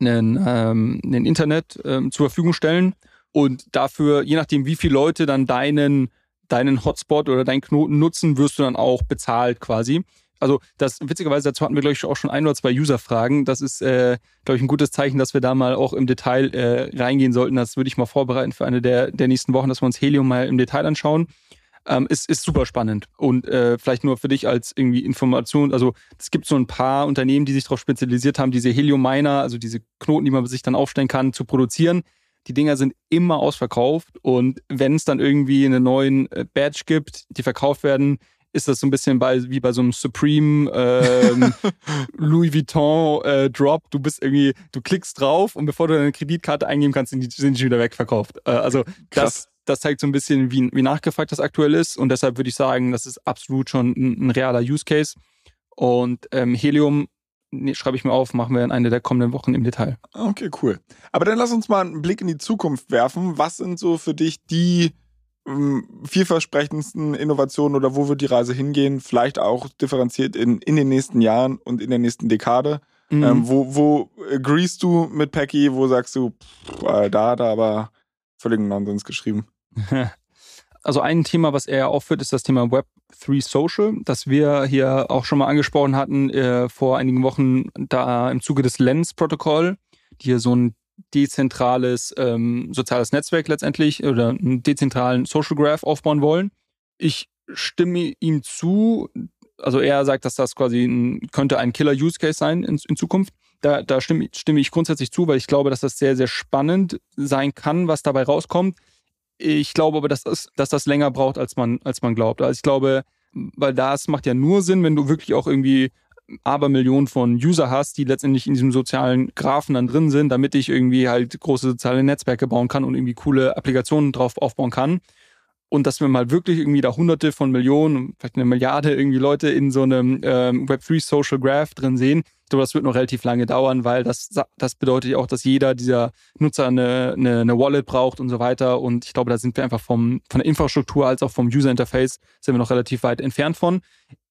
einen, ähm, einen Internet ähm, zur Verfügung stellen und dafür, je nachdem, wie viele Leute dann deinen, deinen Hotspot oder deinen Knoten nutzen, wirst du dann auch bezahlt quasi. Also das witzigerweise, dazu hatten wir, glaube ich, auch schon ein oder zwei User-Fragen. Das ist, äh, glaube ich, ein gutes Zeichen, dass wir da mal auch im Detail äh, reingehen sollten. Das würde ich mal vorbereiten für eine der, der nächsten Wochen, dass wir uns Helium mal im Detail anschauen ähm, ist, ist super spannend. Und äh, vielleicht nur für dich als irgendwie Information, also es gibt so ein paar Unternehmen, die sich darauf spezialisiert haben, diese Helium-Miner, also diese Knoten, die man sich dann aufstellen kann, zu produzieren. Die Dinger sind immer ausverkauft und wenn es dann irgendwie einen neuen äh, Badge gibt, die verkauft werden, ist das so ein bisschen bei, wie bei so einem Supreme ähm, Louis Vuitton äh, Drop. Du bist irgendwie, du klickst drauf und bevor du deine Kreditkarte eingeben kannst, sind die, sind die wieder wegverkauft. Äh, also das, das zeigt so ein bisschen, wie, wie nachgefragt das aktuell ist. Und deshalb würde ich sagen, das ist absolut schon ein, ein realer Use Case. Und ähm, Helium nee, schreibe ich mir auf, machen wir in einer der kommenden Wochen im Detail. Okay, cool. Aber dann lass uns mal einen Blick in die Zukunft werfen. Was sind so für dich die ähm, vielversprechendsten Innovationen oder wo wird die Reise hingehen? Vielleicht auch differenziert in, in den nächsten Jahren und in der nächsten Dekade. Mhm. Ähm, wo, wo agreest du mit Packy? Wo sagst du, pff, äh, da hat er aber völligen Nonsens geschrieben? Also ein Thema, was er aufführt, ist das Thema Web3 Social, das wir hier auch schon mal angesprochen hatten äh, vor einigen Wochen, da im Zuge des Lens-Protokoll, die hier so ein dezentrales ähm, soziales Netzwerk letztendlich oder einen dezentralen Social Graph aufbauen wollen. Ich stimme ihm zu, also er sagt, dass das quasi ein, könnte ein Killer-Use-Case sein in, in Zukunft. Da, da stimme, stimme ich grundsätzlich zu, weil ich glaube, dass das sehr, sehr spannend sein kann, was dabei rauskommt. Ich glaube aber, dass das, dass das länger braucht, als man, als man glaubt. Also ich glaube, weil das macht ja nur Sinn, wenn du wirklich auch irgendwie Abermillionen von User hast, die letztendlich in diesem sozialen Graphen dann drin sind, damit ich irgendwie halt große soziale Netzwerke bauen kann und irgendwie coole Applikationen drauf aufbauen kann. Und dass wir mal wirklich irgendwie da hunderte von Millionen, vielleicht eine Milliarde irgendwie Leute in so einem ähm, Web3 Social Graph drin sehen, ich glaube, das wird noch relativ lange dauern, weil das, das bedeutet ja auch, dass jeder dieser Nutzer eine, eine, eine Wallet braucht und so weiter. Und ich glaube, da sind wir einfach vom, von der Infrastruktur als auch vom User Interface sind wir noch relativ weit entfernt von.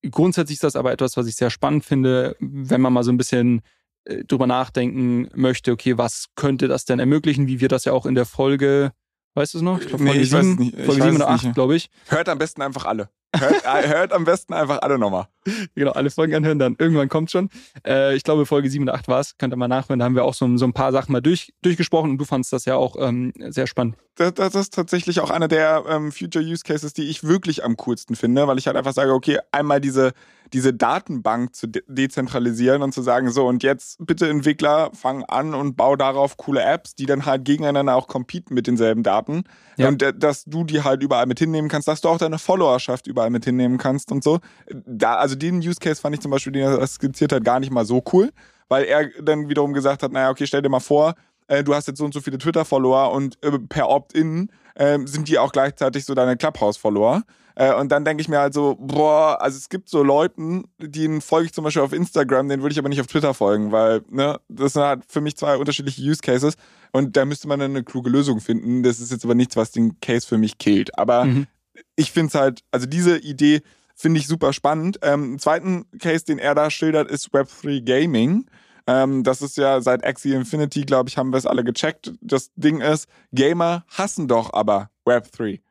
Grundsätzlich ist das aber etwas, was ich sehr spannend finde, wenn man mal so ein bisschen äh, drüber nachdenken möchte, okay, was könnte das denn ermöglichen, wie wir das ja auch in der Folge, weißt du es noch? Ich glaub, Folge nee, ich 7, weiß nicht. Folge 7 oder 8, glaube ich. Hört am besten einfach alle. Hört, äh, hört, am besten einfach alle nochmal. Genau, alle Folgen anhören, dann irgendwann kommt schon. Äh, ich glaube, Folge 7 oder 8 war es. Könnt ihr mal nachhören. Da haben wir auch so, so ein paar Sachen mal durch, durchgesprochen und du fandest das ja auch ähm, sehr spannend. Das, das, ist tatsächlich auch einer der ähm, Future Use Cases, die ich wirklich am coolsten finde, weil ich halt einfach sage, okay, einmal diese diese Datenbank zu de dezentralisieren und zu sagen, so und jetzt bitte Entwickler, fang an und bau darauf coole Apps, die dann halt gegeneinander auch competen mit denselben Daten. Ja. Und dass du die halt überall mit hinnehmen kannst, dass du auch deine Followerschaft überall mit hinnehmen kannst und so. Da, also den Use Case fand ich zum Beispiel, den er skizziert hat, gar nicht mal so cool, weil er dann wiederum gesagt hat, naja, okay, stell dir mal vor, äh, du hast jetzt so und so viele Twitter-Follower und äh, per Opt-in äh, sind die auch gleichzeitig so deine Clubhouse-Follower. Äh, und dann denke ich mir halt so, boah, also es gibt so Leuten, denen folge ich zum Beispiel auf Instagram, denen würde ich aber nicht auf Twitter folgen, weil, ne, das sind halt für mich zwei unterschiedliche Use Cases und da müsste man dann eine kluge Lösung finden. Das ist jetzt aber nichts, was den Case für mich killt. Aber mhm. Ich finde es halt, also diese Idee finde ich super spannend. Ähm, zweiten Case, den er da schildert, ist Web3 Gaming. Ähm, das ist ja seit Axie Infinity, glaube ich, haben wir es alle gecheckt. Das Ding ist, Gamer hassen doch aber Web3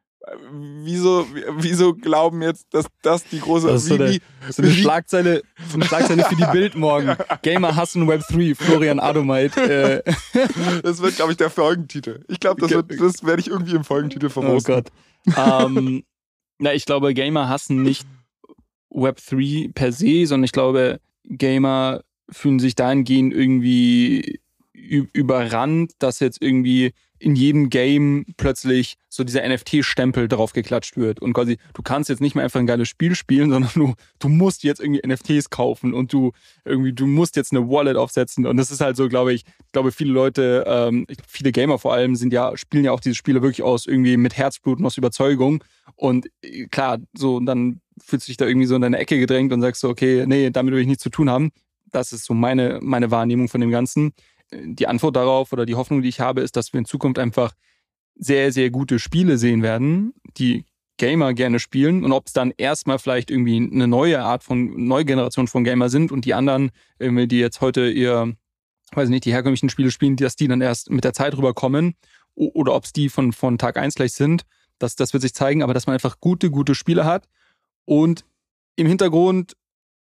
wieso, wieso glauben jetzt, dass das die große. Das ist so, wie, eine, so eine Schlagzeile, so eine Schlagzeile für die Bild morgen. Gamer hassen Web 3, Florian Adomite. Äh. Das wird, glaube ich, der Folgentitel. Ich glaube, das, das werde ich irgendwie im Folgentitel vermosten. Oh Gott. ähm, na, ich glaube, Gamer hassen nicht Web 3 per se, sondern ich glaube, Gamer fühlen sich dahingehend irgendwie überrannt, dass jetzt irgendwie in jedem Game plötzlich so dieser NFT-Stempel drauf geklatscht wird. Und quasi, du kannst jetzt nicht mehr einfach ein geiles Spiel spielen, sondern du, du musst jetzt irgendwie NFTs kaufen und du irgendwie, du musst jetzt eine Wallet aufsetzen. Und das ist halt so, glaube ich, glaube, viele Leute, ähm, viele Gamer vor allem, sind ja, spielen ja auch diese Spiele wirklich aus, irgendwie mit Herzblut und aus Überzeugung. Und äh, klar, so, dann fühlst du dich da irgendwie so in deine Ecke gedrängt und sagst so, okay, nee, damit will ich nichts zu tun haben. Das ist so meine, meine Wahrnehmung von dem Ganzen die Antwort darauf oder die Hoffnung, die ich habe, ist, dass wir in Zukunft einfach sehr, sehr gute Spiele sehen werden, die Gamer gerne spielen. Und ob es dann erstmal vielleicht irgendwie eine neue Art von, neue Generation von Gamer sind und die anderen, die jetzt heute ihr, weiß nicht, die herkömmlichen Spiele spielen, dass die dann erst mit der Zeit rüberkommen oder ob es die von, von Tag 1 gleich sind, das, das wird sich zeigen, aber dass man einfach gute, gute Spiele hat und im Hintergrund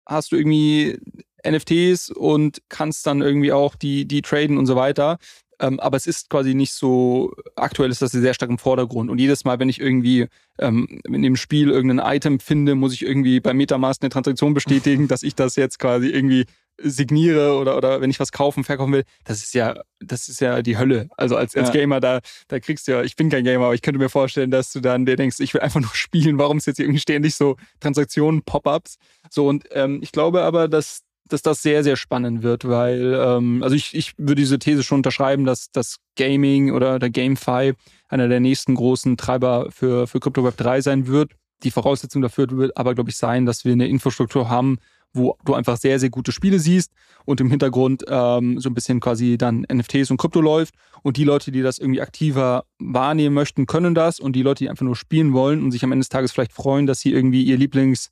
hast du irgendwie NFTs und kannst dann irgendwie auch die, die traden und so weiter. Ähm, aber es ist quasi nicht so, aktuell ist das sehr stark im Vordergrund. Und jedes Mal, wenn ich irgendwie ähm, in dem Spiel irgendein Item finde, muss ich irgendwie bei Metamask eine Transaktion bestätigen, dass ich das jetzt quasi irgendwie signiere oder, oder wenn ich was kaufen, verkaufen will, das ist ja, das ist ja die Hölle. Also als, als ja. Gamer, da, da kriegst du ja, ich bin kein Gamer, aber ich könnte mir vorstellen, dass du dann dir denkst, ich will einfach nur spielen, warum ist jetzt irgendwie ständig so Transaktionen, Pop-ups? So, und ähm, ich glaube aber, dass dass das sehr, sehr spannend wird, weil, ähm, also ich, ich würde diese These schon unterschreiben, dass das Gaming oder der GameFi einer der nächsten großen Treiber für, für Crypto Web 3 sein wird. Die Voraussetzung dafür wird aber, glaube ich, sein, dass wir eine Infrastruktur haben, wo du einfach sehr, sehr gute Spiele siehst und im Hintergrund ähm, so ein bisschen quasi dann NFTs und Krypto läuft. Und die Leute, die das irgendwie aktiver wahrnehmen möchten, können das. Und die Leute, die einfach nur spielen wollen und sich am Ende des Tages vielleicht freuen, dass sie irgendwie ihr Lieblings-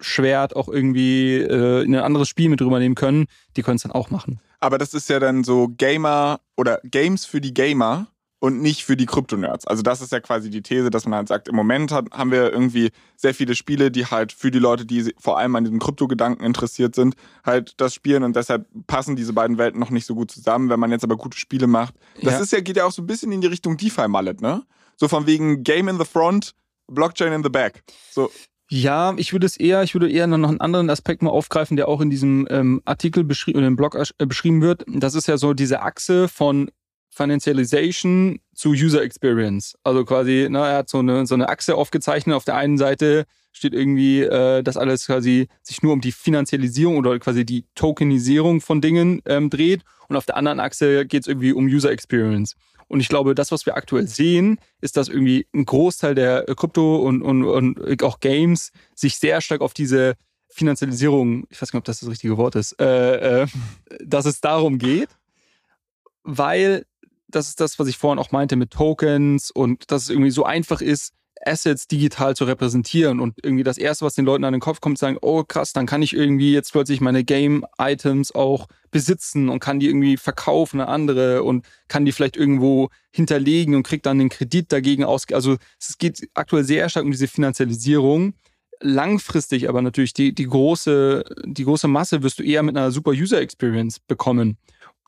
Schwert auch irgendwie äh, in ein anderes Spiel mit rübernehmen können, die können es dann auch machen. Aber das ist ja dann so Gamer oder Games für die Gamer und nicht für die Krypto-Nerds. Also das ist ja quasi die These, dass man halt sagt, im Moment hat, haben wir irgendwie sehr viele Spiele, die halt für die Leute, die vor allem an diesem Krypto-Gedanken interessiert sind, halt das spielen und deshalb passen diese beiden Welten noch nicht so gut zusammen. Wenn man jetzt aber gute Spiele macht, das ja. ist ja, geht ja auch so ein bisschen in die Richtung DeFi-Mallet, ne? So von wegen Game in the Front, Blockchain in the Back. So. Ja, ich würde es eher, ich würde eher noch einen anderen Aspekt mal aufgreifen, der auch in diesem ähm, Artikel beschrieben oder im Blog äh, beschrieben wird. Das ist ja so diese Achse von Financialization zu User Experience. Also quasi, na, er hat so eine, so eine Achse aufgezeichnet. Auf der einen Seite steht irgendwie, äh, dass alles quasi sich nur um die Finanzialisierung oder quasi die Tokenisierung von Dingen ähm, dreht. Und auf der anderen Achse geht es irgendwie um User Experience. Und ich glaube, das, was wir aktuell sehen, ist, dass irgendwie ein Großteil der Krypto- und, und, und auch Games sich sehr stark auf diese Finanzialisierung, ich weiß nicht, ob das das richtige Wort ist, äh, äh, dass es darum geht, weil das ist das, was ich vorhin auch meinte mit Tokens und dass es irgendwie so einfach ist, Assets digital zu repräsentieren und irgendwie das erste, was den Leuten an den Kopf kommt, sagen, oh krass, dann kann ich irgendwie jetzt plötzlich meine Game-Items auch besitzen und kann die irgendwie verkaufen an andere und kann die vielleicht irgendwo hinterlegen und kriegt dann den Kredit dagegen aus. Also es geht aktuell sehr stark um diese Finanzialisierung. Langfristig aber natürlich die, die, große, die große Masse wirst du eher mit einer super User Experience bekommen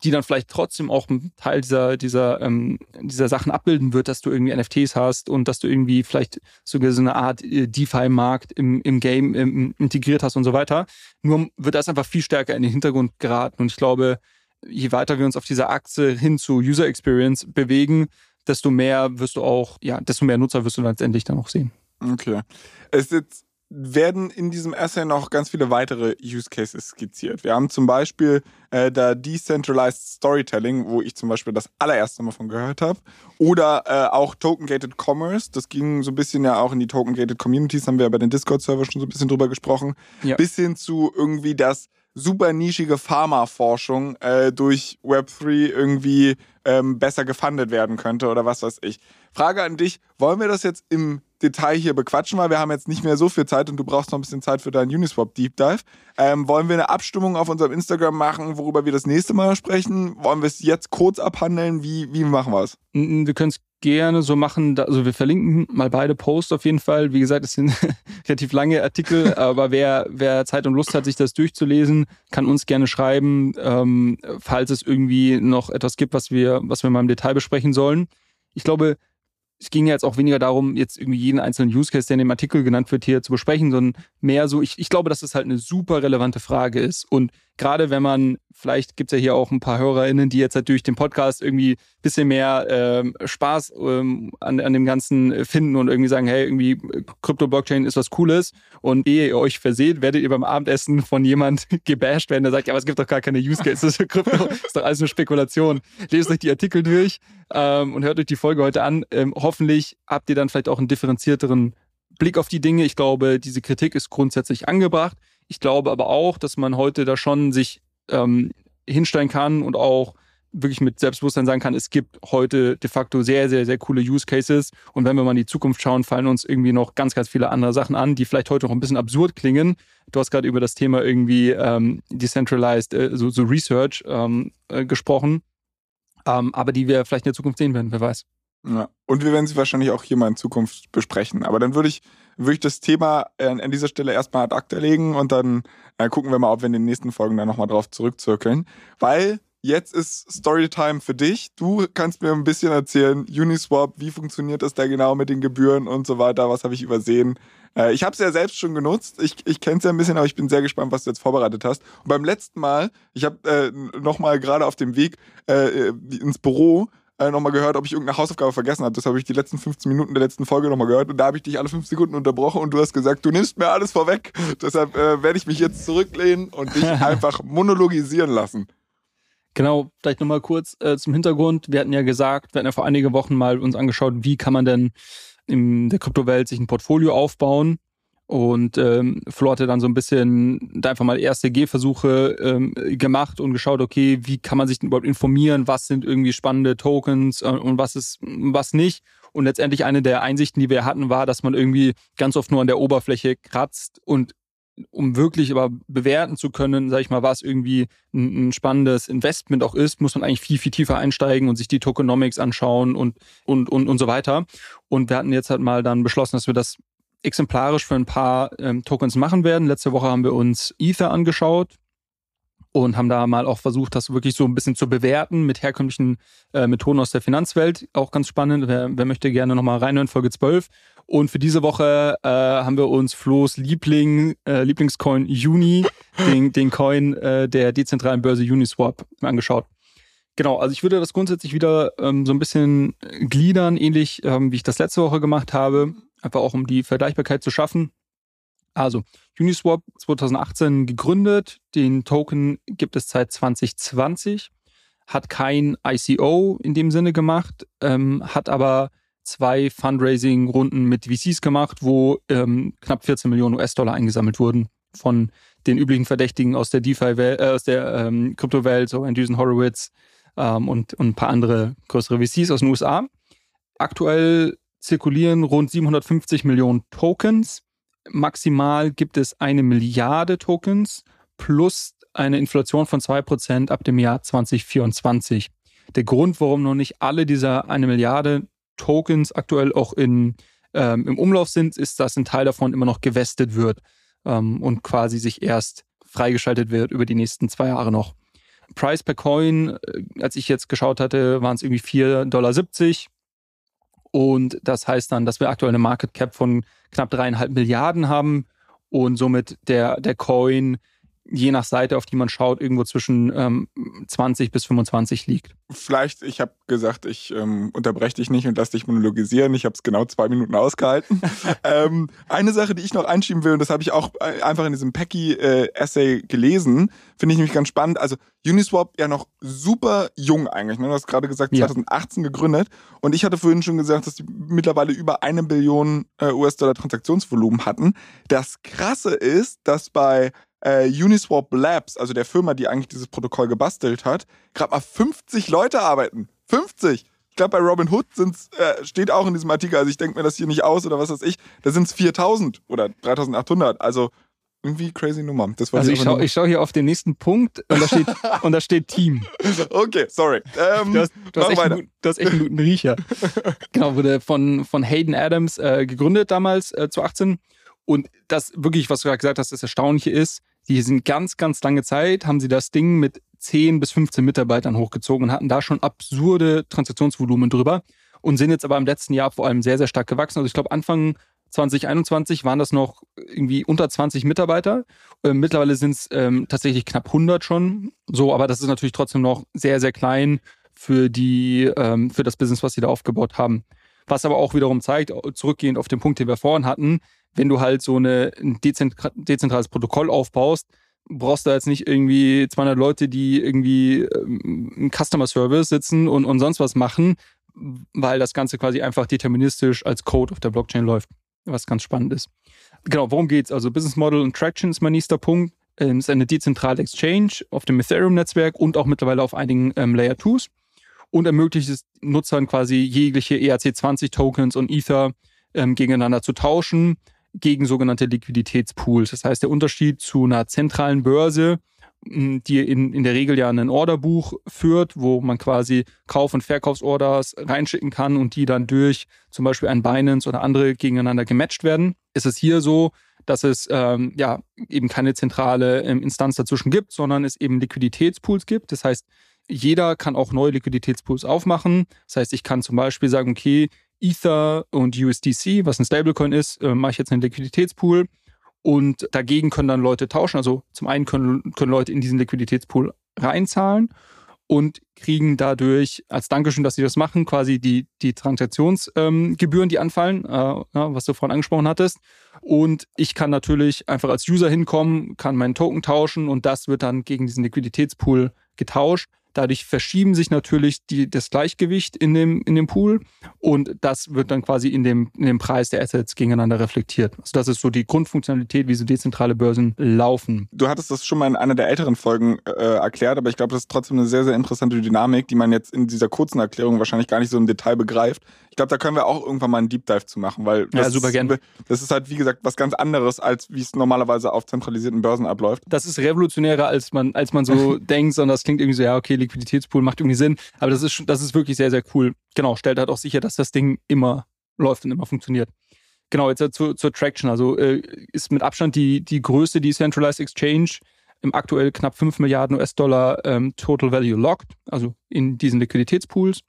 die dann vielleicht trotzdem auch einen Teil dieser, dieser, ähm, dieser Sachen abbilden wird, dass du irgendwie NFTs hast und dass du irgendwie vielleicht sogar so eine Art äh, DeFi-Markt im, im Game im, integriert hast und so weiter. Nur wird das einfach viel stärker in den Hintergrund geraten. Und ich glaube, je weiter wir uns auf dieser Achse hin zu User Experience bewegen, desto mehr wirst du auch, ja, desto mehr Nutzer wirst du letztendlich dann auch sehen. Okay. Es ist jetzt werden in diesem Essay noch ganz viele weitere Use Cases skizziert. Wir haben zum Beispiel äh, da Decentralized Storytelling, wo ich zum Beispiel das allererste Mal von gehört habe. Oder äh, auch Token-Gated Commerce. Das ging so ein bisschen ja auch in die Token-Gated Communities, haben wir bei den Discord-Server schon so ein bisschen drüber gesprochen. Ja. Bis hin zu irgendwie das super nischige Pharmaforschung äh, durch Web3 irgendwie ähm, besser gefundet werden könnte oder was weiß ich. Frage an dich, wollen wir das jetzt im Detail hier bequatschen, weil wir haben jetzt nicht mehr so viel Zeit und du brauchst noch ein bisschen Zeit für deinen Uniswap Deep Dive. Ähm, wollen wir eine Abstimmung auf unserem Instagram machen, worüber wir das nächste Mal sprechen? Wollen wir es jetzt kurz abhandeln? Wie, wie machen wir es? Wir können es gerne so machen. Also wir verlinken mal beide Posts auf jeden Fall. Wie gesagt, es sind relativ lange Artikel, aber wer, wer Zeit und Lust hat, sich das durchzulesen, kann uns gerne schreiben, ähm, falls es irgendwie noch etwas gibt, was wir, was wir mal im Detail besprechen sollen. Ich glaube, es ging ja jetzt auch weniger darum, jetzt irgendwie jeden einzelnen Use Case, der in dem Artikel genannt wird, hier zu besprechen, sondern mehr so, ich, ich glaube, dass es das halt eine super relevante Frage ist. Und gerade wenn man, vielleicht gibt es ja hier auch ein paar HörerInnen, die jetzt halt durch den Podcast irgendwie ein bisschen mehr ähm, Spaß ähm, an, an dem Ganzen finden und irgendwie sagen, hey, irgendwie Krypto-Blockchain ist was Cooles. Und ehe ihr euch verseht, werdet ihr beim Abendessen von jemand gebasht werden, der sagt, ja, aber es gibt doch gar keine Use Cases für Krypto, ist doch alles nur Spekulation. Lest euch die Artikel durch ähm, und hört euch die Folge heute an. Ähm, hoffentlich habt ihr dann vielleicht auch einen differenzierteren Blick auf die Dinge. Ich glaube, diese Kritik ist grundsätzlich angebracht. Ich glaube aber auch, dass man heute da schon sich ähm, hinstellen kann und auch wirklich mit Selbstbewusstsein sagen kann, es gibt heute de facto sehr, sehr, sehr coole Use Cases. Und wenn wir mal in die Zukunft schauen, fallen uns irgendwie noch ganz, ganz viele andere Sachen an, die vielleicht heute noch ein bisschen absurd klingen. Du hast gerade über das Thema irgendwie ähm, Decentralized, äh, so, so Research ähm, äh, gesprochen, ähm, aber die wir vielleicht in der Zukunft sehen werden, wer weiß. Ja. Und wir werden sie wahrscheinlich auch hier mal in Zukunft besprechen. Aber dann würde ich, würde ich das Thema an, an dieser Stelle erstmal ad acta legen und dann äh, gucken wir mal, ob wir in den nächsten Folgen da nochmal drauf zurückzirkeln. Weil jetzt ist Storytime für dich. Du kannst mir ein bisschen erzählen, Uniswap, wie funktioniert das da genau mit den Gebühren und so weiter, was habe ich übersehen. Äh, ich habe es ja selbst schon genutzt, ich, ich kenne es ja ein bisschen, aber ich bin sehr gespannt, was du jetzt vorbereitet hast. Und beim letzten Mal, ich habe äh, nochmal gerade auf dem Weg äh, ins Büro, äh, nochmal gehört, ob ich irgendeine Hausaufgabe vergessen habe. Das habe ich die letzten 15 Minuten der letzten Folge nochmal gehört und da habe ich dich alle 5 Sekunden unterbrochen und du hast gesagt, du nimmst mir alles vorweg. Deshalb äh, werde ich mich jetzt zurücklehnen und dich einfach monologisieren lassen. Genau, vielleicht nochmal kurz äh, zum Hintergrund. Wir hatten ja gesagt, wir hatten ja vor einigen Wochen mal uns angeschaut, wie kann man denn in der Kryptowelt sich ein Portfolio aufbauen und ähm, Flo hatte dann so ein bisschen da einfach mal erste Gehversuche ähm, gemacht und geschaut, okay, wie kann man sich denn überhaupt informieren, was sind irgendwie spannende Tokens äh, und was ist was nicht. Und letztendlich eine der Einsichten, die wir hatten, war, dass man irgendwie ganz oft nur an der Oberfläche kratzt und um wirklich aber bewerten zu können, sage ich mal, was irgendwie ein, ein, spannendes Investment auch ist, muss man eigentlich viel, viel tiefer einsteigen und sich die Tokenomics anschauen und, und, und, und so weiter. Und wir hatten jetzt halt mal dann beschlossen, dass wir das exemplarisch für ein paar ähm, Tokens machen werden. Letzte Woche haben wir uns Ether angeschaut und haben da mal auch versucht, das wirklich so ein bisschen zu bewerten mit herkömmlichen äh, Methoden aus der Finanzwelt. Auch ganz spannend. Wer, wer möchte gerne nochmal reinhören, Folge 12. Und für diese Woche äh, haben wir uns Flo's Liebling, äh, Lieblingscoin Uni, den, den Coin äh, der dezentralen Börse Uniswap, angeschaut. Genau, also ich würde das grundsätzlich wieder ähm, so ein bisschen gliedern, ähnlich ähm, wie ich das letzte Woche gemacht habe, einfach auch um die Vergleichbarkeit zu schaffen. Also Uniswap 2018 gegründet, den Token gibt es seit 2020, hat kein ICO in dem Sinne gemacht, ähm, hat aber zwei Fundraising-Runden mit VCs gemacht, wo ähm, knapp 14 Millionen US-Dollar eingesammelt wurden von den üblichen Verdächtigen aus der DeFi-Welt, äh, aus der ähm, Kryptowelt, so Andreessen Horowitz ähm, und, und ein paar andere größere VCs aus den USA. Aktuell zirkulieren rund 750 Millionen Tokens. Maximal gibt es eine Milliarde Tokens plus eine Inflation von 2% ab dem Jahr 2024. Der Grund, warum noch nicht alle dieser eine Milliarde Tokens aktuell auch in, ähm, im Umlauf sind, ist, dass ein Teil davon immer noch gewestet wird ähm, und quasi sich erst freigeschaltet wird über die nächsten zwei Jahre noch. Price per Coin, äh, als ich jetzt geschaut hatte, waren es irgendwie 4,70 Dollar. Und das heißt dann, dass wir aktuell eine Market Cap von knapp dreieinhalb Milliarden haben. Und somit der, der Coin je nach Seite, auf die man schaut, irgendwo zwischen ähm, 20 bis 25 liegt. Vielleicht, ich habe gesagt, ich ähm, unterbreche dich nicht und lass dich monologisieren. Ich habe es genau zwei Minuten ausgehalten. ähm, eine Sache, die ich noch einschieben will, und das habe ich auch äh, einfach in diesem Packy-Essay äh, gelesen, finde ich nämlich ganz spannend. Also Uniswap ja noch super jung eigentlich. Ne? Du hast gerade gesagt, 2018 ja. gegründet. Und ich hatte vorhin schon gesagt, dass die mittlerweile über eine Billion äh, US-Dollar Transaktionsvolumen hatten. Das Krasse ist, dass bei äh, Uniswap Labs, also der Firma, die eigentlich dieses Protokoll gebastelt hat, gerade mal 50 Leute arbeiten. 50! Ich glaube, bei Robin Hood sind's, äh, steht auch in diesem Artikel, also ich denke mir das hier nicht aus oder was weiß ich, da sind es 4000 oder 3800. Also irgendwie crazy Nummer. Also ich schaue schau hier auf den nächsten Punkt und da steht, und da steht Team. Okay, sorry. Ähm, du, hast, du, hast einen, du, hast, echt einen, guten Riecher. genau, wurde von, von Hayden Adams äh, gegründet damals äh, zu 18. Und das wirklich, was du gerade gesagt hast, das Erstaunliche ist, die sind ganz, ganz lange Zeit, haben sie das Ding mit 10 bis 15 Mitarbeitern hochgezogen und hatten da schon absurde Transaktionsvolumen drüber und sind jetzt aber im letzten Jahr vor allem sehr, sehr stark gewachsen. Also ich glaube, Anfang 2021 waren das noch irgendwie unter 20 Mitarbeiter. Äh, mittlerweile sind es ähm, tatsächlich knapp 100 schon. So, aber das ist natürlich trotzdem noch sehr, sehr klein für die, ähm, für das Business, was sie da aufgebaut haben. Was aber auch wiederum zeigt, zurückgehend auf den Punkt, den wir vorhin hatten, wenn du halt so eine, ein dezentrales Protokoll aufbaust, brauchst du jetzt nicht irgendwie 200 Leute, die irgendwie ähm, im Customer Service sitzen und, und sonst was machen, weil das Ganze quasi einfach deterministisch als Code auf der Blockchain läuft, was ganz spannend ist. Genau, worum geht's? Also Business Model und Traction ist mein nächster Punkt. Es ist eine dezentrale Exchange auf dem Ethereum-Netzwerk und auch mittlerweile auf einigen ähm, Layer 2s und ermöglicht es Nutzern quasi jegliche ERC20-Tokens und Ether ähm, gegeneinander zu tauschen gegen sogenannte Liquiditätspools. Das heißt, der Unterschied zu einer zentralen Börse, die in, in der Regel ja ein Orderbuch führt, wo man quasi Kauf- und Verkaufsorders reinschicken kann und die dann durch zum Beispiel ein Binance oder andere gegeneinander gematcht werden, ist es hier so, dass es ähm, ja eben keine zentrale ähm, Instanz dazwischen gibt, sondern es eben Liquiditätspools gibt. Das heißt, jeder kann auch neue Liquiditätspools aufmachen. Das heißt, ich kann zum Beispiel sagen, okay, Ether und USDC, was ein Stablecoin ist, äh, mache ich jetzt einen Liquiditätspool und dagegen können dann Leute tauschen. Also zum einen können, können Leute in diesen Liquiditätspool reinzahlen und kriegen dadurch als Dankeschön, dass sie das machen, quasi die, die Transaktionsgebühren, ähm, die anfallen, äh, was du vorhin angesprochen hattest. Und ich kann natürlich einfach als User hinkommen, kann meinen Token tauschen und das wird dann gegen diesen Liquiditätspool getauscht. Dadurch verschieben sich natürlich die, das Gleichgewicht in dem, in dem Pool und das wird dann quasi in dem, in dem Preis der Assets gegeneinander reflektiert. Also das ist so die Grundfunktionalität, wie so dezentrale Börsen laufen. Du hattest das schon mal in einer der älteren Folgen äh, erklärt, aber ich glaube, das ist trotzdem eine sehr, sehr interessante Dynamik, die man jetzt in dieser kurzen Erklärung wahrscheinlich gar nicht so im Detail begreift. Ich glaube, da können wir auch irgendwann mal einen Deep Dive zu machen, weil das, ja, super gerne. das ist halt, wie gesagt, was ganz anderes, als wie es normalerweise auf zentralisierten Börsen abläuft. Das ist revolutionärer, als man, als man so denkt, sondern das klingt irgendwie so, ja, okay, Liquiditätspool macht irgendwie Sinn. Aber das ist, das ist wirklich sehr, sehr cool. Genau, stellt halt auch sicher, dass das Ding immer läuft und immer funktioniert. Genau, jetzt zu, zur Traction. Also äh, ist mit Abstand die, die größte Decentralized Exchange im aktuell knapp 5 Milliarden US-Dollar ähm, Total Value Locked, also in diesen Liquiditätspools.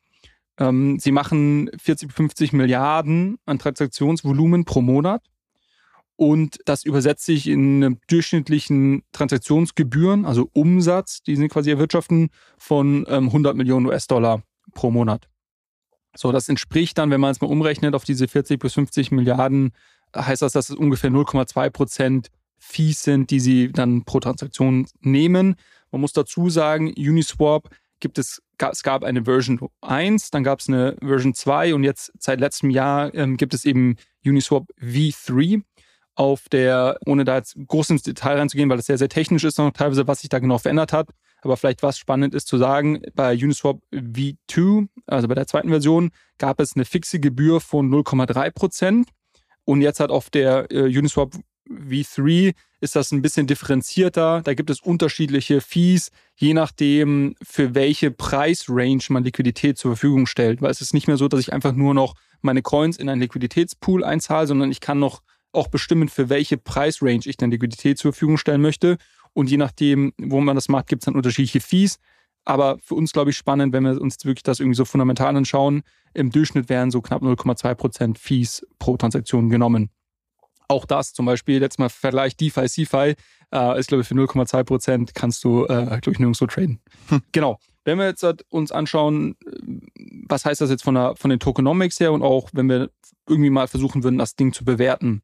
Ähm, sie machen 40, 50 Milliarden an Transaktionsvolumen pro Monat Und das übersetzt sich in durchschnittlichen Transaktionsgebühren, also Umsatz, die sie quasi erwirtschaften, von ähm, 100 Millionen US-Dollar pro Monat. So, das entspricht dann, wenn man es mal umrechnet auf diese 40 bis 50 Milliarden, heißt das, dass es ungefähr 0,2 Prozent Fees sind, die sie dann pro Transaktion nehmen. Man muss dazu sagen, Uniswap gibt es, es gab eine Version 1, dann gab es eine Version 2 und jetzt seit letztem Jahr ähm, gibt es eben Uniswap V3 auf der, ohne da jetzt groß ins Detail reinzugehen, weil das sehr, sehr technisch ist noch teilweise, was sich da genau verändert hat. Aber vielleicht was spannend ist zu sagen, bei Uniswap V2, also bei der zweiten Version, gab es eine fixe Gebühr von 0,3 Prozent. Und jetzt hat auf der äh, Uniswap V3 ist das ein bisschen differenzierter. Da gibt es unterschiedliche Fees, je nachdem, für welche Preisrange man Liquidität zur Verfügung stellt. Weil es ist nicht mehr so, dass ich einfach nur noch meine Coins in einen Liquiditätspool einzahle, sondern ich kann noch auch bestimmen, für welche Preisrange ich dann Liquidität zur Verfügung stellen möchte. Und je nachdem, wo man das macht, gibt es dann unterschiedliche Fees. Aber für uns, glaube ich, spannend, wenn wir uns wirklich das irgendwie so fundamental anschauen. Im Durchschnitt wären so knapp 0,2% Fees pro Transaktion genommen. Auch das zum Beispiel, jetzt mal Vergleich DeFi, CeFi, äh, ist glaube ich für 0,2 Prozent kannst du, äh, glaube ich, nirgendwo traden. Hm. Genau. Wenn wir jetzt halt uns anschauen, was heißt das jetzt von, der, von den Tokenomics her und auch wenn wir irgendwie mal versuchen würden, das Ding zu bewerten.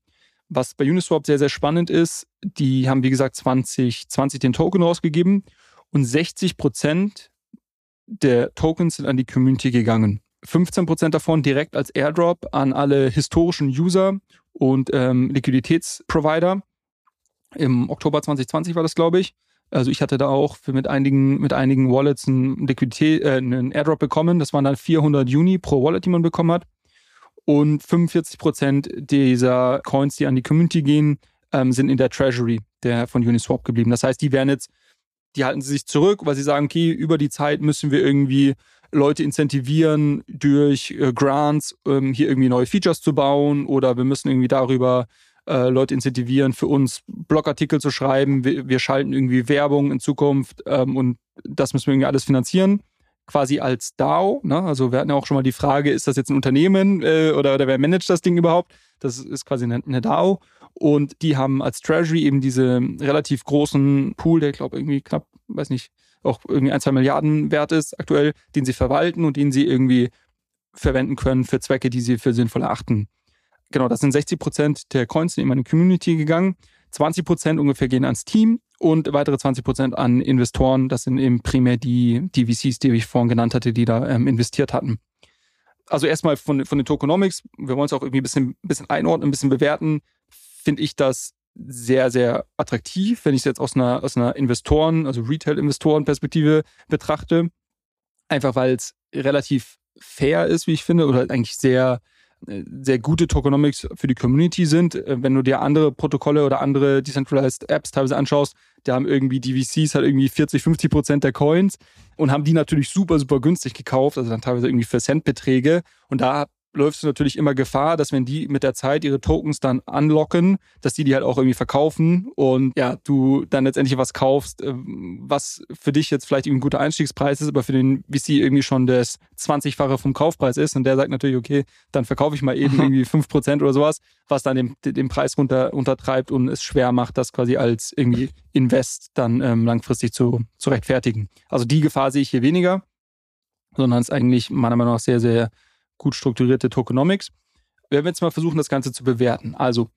Was bei Uniswap sehr, sehr spannend ist, die haben wie gesagt 2020 den Token rausgegeben und 60 Prozent der Tokens sind an die Community gegangen. 15 Prozent davon direkt als Airdrop an alle historischen User und ähm, Liquiditätsprovider. Im Oktober 2020 war das, glaube ich. Also ich hatte da auch mit einigen, mit einigen Wallets einen, Liquidität, äh, einen Airdrop bekommen. Das waren dann 400 Juni pro Wallet, die man bekommen hat. Und 45 Prozent dieser Coins, die an die Community gehen, ähm, sind in der Treasury der von Uniswap geblieben. Das heißt, die werden jetzt, die halten sie sich zurück, weil sie sagen, okay, über die Zeit müssen wir irgendwie Leute incentivieren, durch äh, Grants ähm, hier irgendwie neue Features zu bauen oder wir müssen irgendwie darüber äh, Leute incentivieren, für uns Blogartikel zu schreiben. Wir, wir schalten irgendwie Werbung in Zukunft ähm, und das müssen wir irgendwie alles finanzieren. Quasi als DAO. Ne? Also wir hatten ja auch schon mal die Frage, ist das jetzt ein Unternehmen äh, oder, oder wer managt das Ding überhaupt? Das ist quasi eine, eine DAO. Und die haben als Treasury eben diese relativ großen Pool, der ich glaube irgendwie knapp, weiß nicht, auch irgendwie ein, zwei Milliarden wert ist aktuell, den sie verwalten und den sie irgendwie verwenden können für Zwecke, die sie für sinnvoll erachten. Genau, das sind 60 Prozent der Coins in meine Community gegangen. 20 Prozent ungefähr gehen ans Team und weitere 20 Prozent an Investoren. Das sind eben primär die, die VCs, die ich vorhin genannt hatte, die da ähm, investiert hatten. Also erstmal von, von den Tokenomics, wir wollen es auch irgendwie ein bisschen, bisschen einordnen, ein bisschen bewerten, finde ich das sehr, sehr attraktiv, wenn ich es jetzt aus einer, aus einer Investoren, also Retail-Investoren-Perspektive betrachte. Einfach weil es relativ fair ist, wie ich finde, oder eigentlich sehr, äh, sehr gute Tokenomics für die Community sind. Äh, wenn du dir andere Protokolle oder andere Decentralized Apps teilweise anschaust, da haben irgendwie DVCs halt irgendwie 40, 50 Prozent der Coins und haben die natürlich super, super günstig gekauft, also dann teilweise irgendwie für Centbeträge. Und da läufst du natürlich immer Gefahr, dass wenn die mit der Zeit ihre Tokens dann anlocken, dass die die halt auch irgendwie verkaufen und ja, du dann letztendlich was kaufst, äh, was für dich jetzt vielleicht ein guter Einstiegspreis ist, aber für den VC irgendwie schon das 20-fache vom Kaufpreis ist und der sagt natürlich, okay, dann verkaufe ich mal eben irgendwie 5% oder sowas, was dann den, den Preis runter, untertreibt und es schwer macht, das quasi als irgendwie Invest dann ähm, langfristig zu, zu rechtfertigen. Also die Gefahr sehe ich hier weniger, sondern es ist eigentlich meiner Meinung nach sehr, sehr gut strukturierte Tokenomics. Wir werden jetzt mal versuchen, das Ganze zu bewerten. Also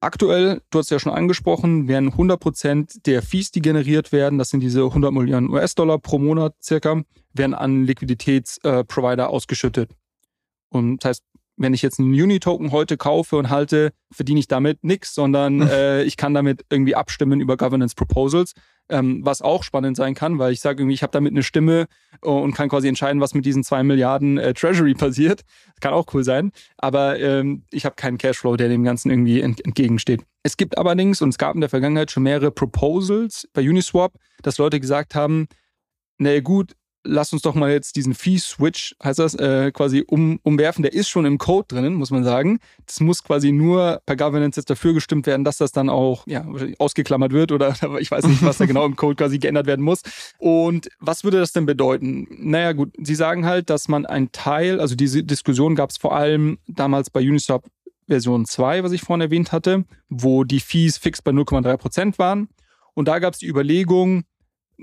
aktuell, du hast ja schon angesprochen, werden 100% der Fees, die generiert werden, das sind diese 100 Millionen US-Dollar pro Monat circa, werden an Liquiditätsprovider äh, ausgeschüttet. Und das heißt, wenn ich jetzt einen Uni-Token heute kaufe und halte, verdiene ich damit nichts, sondern äh, ich kann damit irgendwie abstimmen über Governance Proposals, ähm, was auch spannend sein kann, weil ich sage irgendwie, ich habe damit eine Stimme äh, und kann quasi entscheiden, was mit diesen zwei Milliarden äh, Treasury passiert. kann auch cool sein, aber ähm, ich habe keinen Cashflow, der dem Ganzen irgendwie ent entgegensteht. Es gibt allerdings, und es gab in der Vergangenheit schon mehrere Proposals bei Uniswap, dass Leute gesagt haben, naja gut, lass uns doch mal jetzt diesen Fee-Switch, heißt das, äh, quasi um, umwerfen. Der ist schon im Code drinnen, muss man sagen. Das muss quasi nur per Governance jetzt dafür gestimmt werden, dass das dann auch ja, ausgeklammert wird oder ich weiß nicht, was da genau im Code quasi geändert werden muss. Und was würde das denn bedeuten? Naja gut, sie sagen halt, dass man ein Teil, also diese Diskussion gab es vor allem damals bei Uniswap Version 2, was ich vorhin erwähnt hatte, wo die Fees fix bei 0,3 Prozent waren. Und da gab es die Überlegung,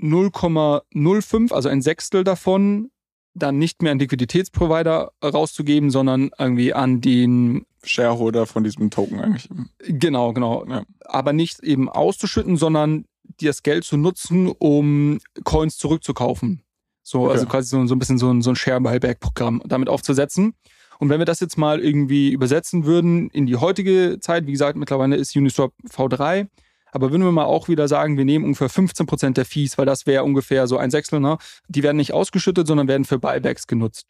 0,05, also ein Sechstel davon, dann nicht mehr an Liquiditätsprovider rauszugeben, sondern irgendwie an den Shareholder von diesem Token eigentlich. Genau, genau. Ja. Aber nicht eben auszuschütten, sondern das Geld zu nutzen, um Coins zurückzukaufen. So, okay. also quasi so, so ein bisschen so ein, so ein Share-Buyback-Programm damit aufzusetzen. Und wenn wir das jetzt mal irgendwie übersetzen würden in die heutige Zeit, wie gesagt, mittlerweile ist Uniswap V3, aber würden wir mal auch wieder sagen, wir nehmen ungefähr 15 Prozent der Fees, weil das wäre ungefähr so ein Sechstel, ne? die werden nicht ausgeschüttet, sondern werden für Buybacks genutzt.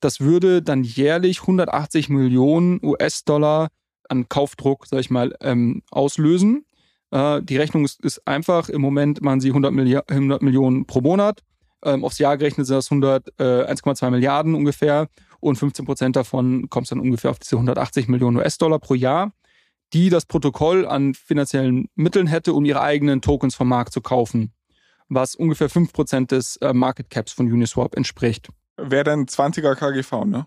Das würde dann jährlich 180 Millionen US-Dollar an Kaufdruck, sag ich mal, ähm, auslösen. Äh, die Rechnung ist, ist, einfach. Im Moment machen sie 100, Milli 100 Millionen pro Monat. Ähm, aufs Jahr gerechnet sind das 100, äh, 1,2 Milliarden ungefähr. Und 15 Prozent davon kommt dann ungefähr auf diese 180 Millionen US-Dollar pro Jahr die das Protokoll an finanziellen Mitteln hätte, um ihre eigenen Tokens vom Markt zu kaufen, was ungefähr 5% des äh, Market Caps von Uniswap entspricht. Wäre dann 20er KGV, ne?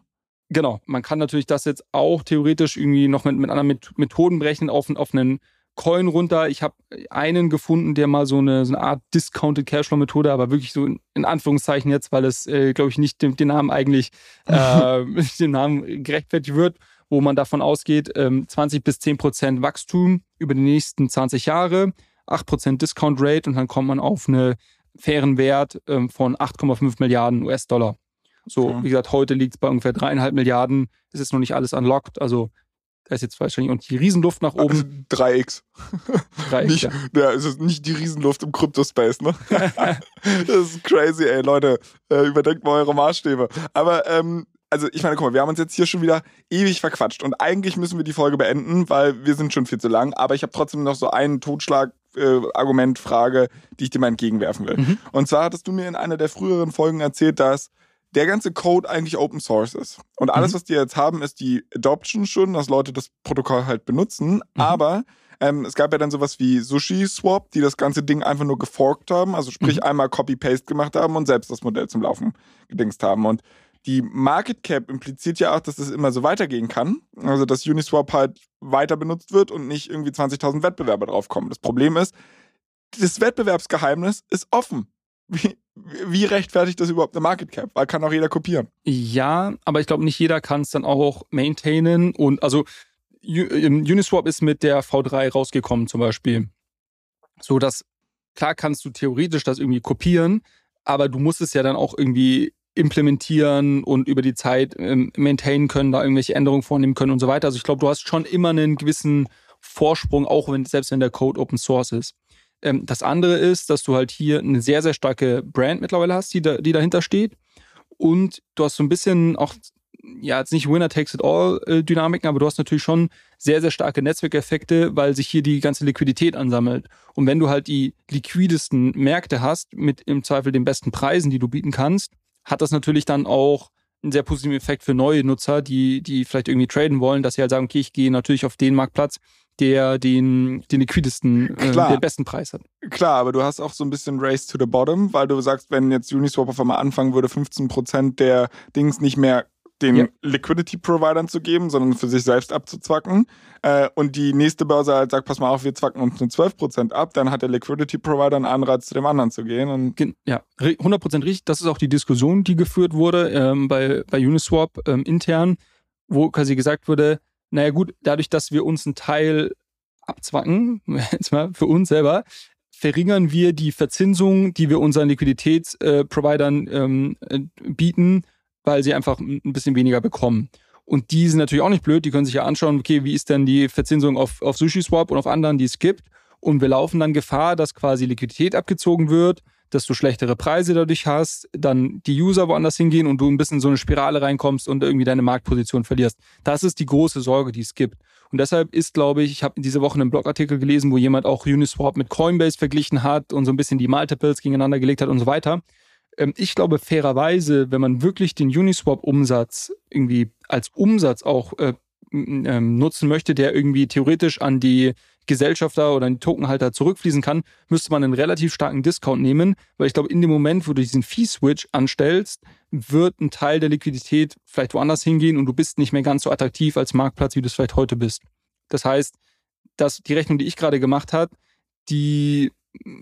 Genau, man kann natürlich das jetzt auch theoretisch irgendwie noch mit, mit anderen Methoden berechnen auf, auf einen Coin runter. Ich habe einen gefunden, der mal so eine, so eine Art Discounted Cashflow-Methode, aber wirklich so in, in, Anführungszeichen jetzt, weil es, äh, glaube ich, nicht dem, den Namen eigentlich äh, dem Namen gerechtfertigt wird, wo man davon ausgeht, 20 ähm, bis 10 Prozent Wachstum über die nächsten 20 Jahre, 8 Prozent Discount Rate und dann kommt man auf einen fairen Wert ähm, von 8,5 Milliarden US-Dollar. So, okay. wie gesagt, heute liegt es bei ungefähr dreieinhalb Milliarden. Es ist noch nicht alles unlocked. Also da ist jetzt wahrscheinlich auch die Riesenluft nach oben. Also 3x. 3x nicht, ja. ja. es ist nicht die Riesenluft im Kryptospace, ne? das ist crazy, ey, Leute. Äh, überdenkt mal eure Maßstäbe. Aber ähm, also ich meine, guck mal, wir haben uns jetzt hier schon wieder ewig verquatscht und eigentlich müssen wir die Folge beenden, weil wir sind schon viel zu lang, aber ich habe trotzdem noch so einen Totschlag äh, Argument, Frage, die ich dir mal entgegenwerfen will. Mhm. Und zwar hattest du mir in einer der früheren Folgen erzählt, dass der ganze Code eigentlich Open Source ist. Und alles, mhm. was die jetzt haben, ist die Adoption schon, dass Leute das Protokoll halt benutzen. Mhm. Aber ähm, es gab ja dann sowas wie Sushi Swap, die das ganze Ding einfach nur geforkt haben, also sprich mhm. einmal Copy-Paste gemacht haben und selbst das Modell zum Laufen gedingst haben. Und die Market Cap impliziert ja auch, dass das immer so weitergehen kann. Also, dass Uniswap halt weiter benutzt wird und nicht irgendwie 20.000 Wettbewerber draufkommen. Das Problem ist, das Wettbewerbsgeheimnis ist offen. Wie, wie rechtfertigt das überhaupt eine Market Cap? Weil kann auch jeder kopieren. Ja, aber ich glaube, nicht jeder kann es dann auch maintainen. Und also Uniswap ist mit der V3 rausgekommen zum Beispiel. So dass, klar kannst du theoretisch das irgendwie kopieren, aber du musst es ja dann auch irgendwie implementieren und über die Zeit ähm, maintainen können, da irgendwelche Änderungen vornehmen können und so weiter. Also ich glaube, du hast schon immer einen gewissen Vorsprung, auch wenn, selbst wenn der Code Open Source ist. Ähm, das andere ist, dass du halt hier eine sehr, sehr starke Brand mittlerweile hast, die, da, die dahinter steht. Und du hast so ein bisschen auch, ja, jetzt nicht Winner takes it all äh, Dynamiken, aber du hast natürlich schon sehr, sehr starke Netzwerkeffekte, weil sich hier die ganze Liquidität ansammelt. Und wenn du halt die liquidesten Märkte hast, mit im Zweifel den besten Preisen, die du bieten kannst, hat das natürlich dann auch einen sehr positiven Effekt für neue Nutzer, die, die vielleicht irgendwie traden wollen, dass sie halt sagen, okay, ich gehe natürlich auf den Marktplatz, der den, den liquidesten, äh, den besten Preis hat. Klar, aber du hast auch so ein bisschen Race to the Bottom, weil du sagst, wenn jetzt Uniswap auf einmal anfangen würde, 15% der Dings nicht mehr den ja. Liquidity-Providern zu geben, sondern für sich selbst abzuzwacken. Äh, und die nächste Börse halt sagt, pass mal auf, wir zwacken uns nur 12% ab, dann hat der Liquidity-Provider einen Anreiz, zu dem anderen zu gehen. Und ja, 100% richtig. Das ist auch die Diskussion, die geführt wurde ähm, bei, bei Uniswap ähm, intern, wo quasi gesagt wurde, naja gut, dadurch, dass wir uns einen Teil abzwacken, jetzt mal für uns selber, verringern wir die Verzinsung, die wir unseren Liquiditätsprovidern äh, ähm, äh, bieten, weil sie einfach ein bisschen weniger bekommen. Und die sind natürlich auch nicht blöd, die können sich ja anschauen, okay, wie ist denn die Verzinsung auf, auf SushiSwap und auf anderen, die es gibt. Und wir laufen dann Gefahr, dass quasi Liquidität abgezogen wird, dass du schlechtere Preise dadurch hast, dann die User woanders hingehen und du ein bisschen in so eine Spirale reinkommst und irgendwie deine Marktposition verlierst. Das ist die große Sorge, die es gibt. Und deshalb ist, glaube ich, ich habe diese Woche einen Blogartikel gelesen, wo jemand auch Uniswap mit Coinbase verglichen hat und so ein bisschen die Multiples gegeneinander gelegt hat und so weiter. Ähm, ich glaube fairerweise, wenn man wirklich den Uniswap-Umsatz irgendwie als Umsatz auch äh, ähm, nutzen möchte, der irgendwie theoretisch an die Gesellschafter oder an die Tokenhalter zurückfließen kann, müsste man einen relativ starken Discount nehmen, weil ich glaube, in dem Moment, wo du diesen Fee-Switch anstellst, wird ein Teil der Liquidität vielleicht woanders hingehen und du bist nicht mehr ganz so attraktiv als Marktplatz, wie du es vielleicht heute bist. Das heißt, dass die Rechnung, die ich gerade gemacht habe, die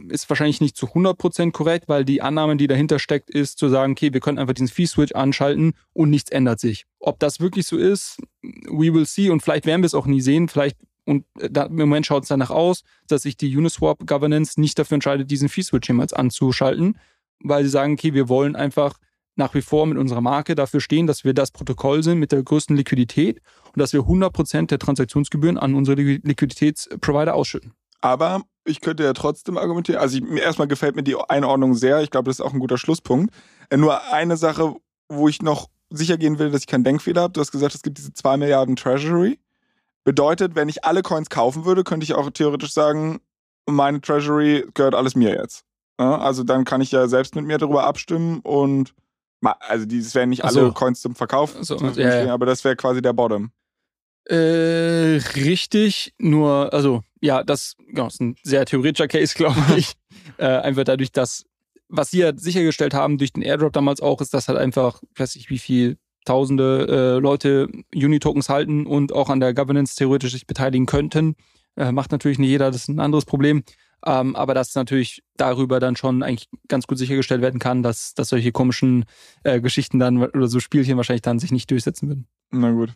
ist wahrscheinlich nicht zu 100% korrekt, weil die Annahme, die dahinter steckt, ist zu sagen, okay, wir können einfach diesen Fee-Switch anschalten und nichts ändert sich. Ob das wirklich so ist, we will see und vielleicht werden wir es auch nie sehen. Vielleicht und da, im Moment schaut es danach aus, dass sich die Uniswap Governance nicht dafür entscheidet, diesen Fee-Switch jemals anzuschalten, weil sie sagen, okay, wir wollen einfach nach wie vor mit unserer Marke dafür stehen, dass wir das Protokoll sind mit der größten Liquidität und dass wir 100% der Transaktionsgebühren an unsere Liquiditätsprovider ausschütten. Aber ich könnte ja trotzdem argumentieren, also ich, erstmal gefällt mir die Einordnung sehr, ich glaube, das ist auch ein guter Schlusspunkt. Äh, nur eine Sache, wo ich noch sicher gehen will, dass ich keinen Denkfehler habe. Du hast gesagt, es gibt diese 2 Milliarden Treasury. Bedeutet, wenn ich alle Coins kaufen würde, könnte ich auch theoretisch sagen, meine Treasury gehört alles mir jetzt. Also dann kann ich ja selbst mit mir darüber abstimmen und also dieses wären nicht alle Coins zum Verkauf, so, ja, ja. aber das wäre quasi der Bottom. Äh, richtig, nur, also ja, das, genau, ist ein sehr theoretischer Case, glaube ich. äh, einfach dadurch, dass, was sie ja sichergestellt haben durch den Airdrop damals auch, ist, dass halt einfach, ich weiß nicht, wie viel tausende äh, Leute Uni-Tokens halten und auch an der Governance theoretisch sich beteiligen könnten. Äh, macht natürlich nicht jeder, das ist ein anderes Problem. Ähm, aber dass natürlich darüber dann schon eigentlich ganz gut sichergestellt werden kann, dass, dass solche komischen äh, Geschichten dann oder so Spielchen wahrscheinlich dann sich nicht durchsetzen würden. Na gut.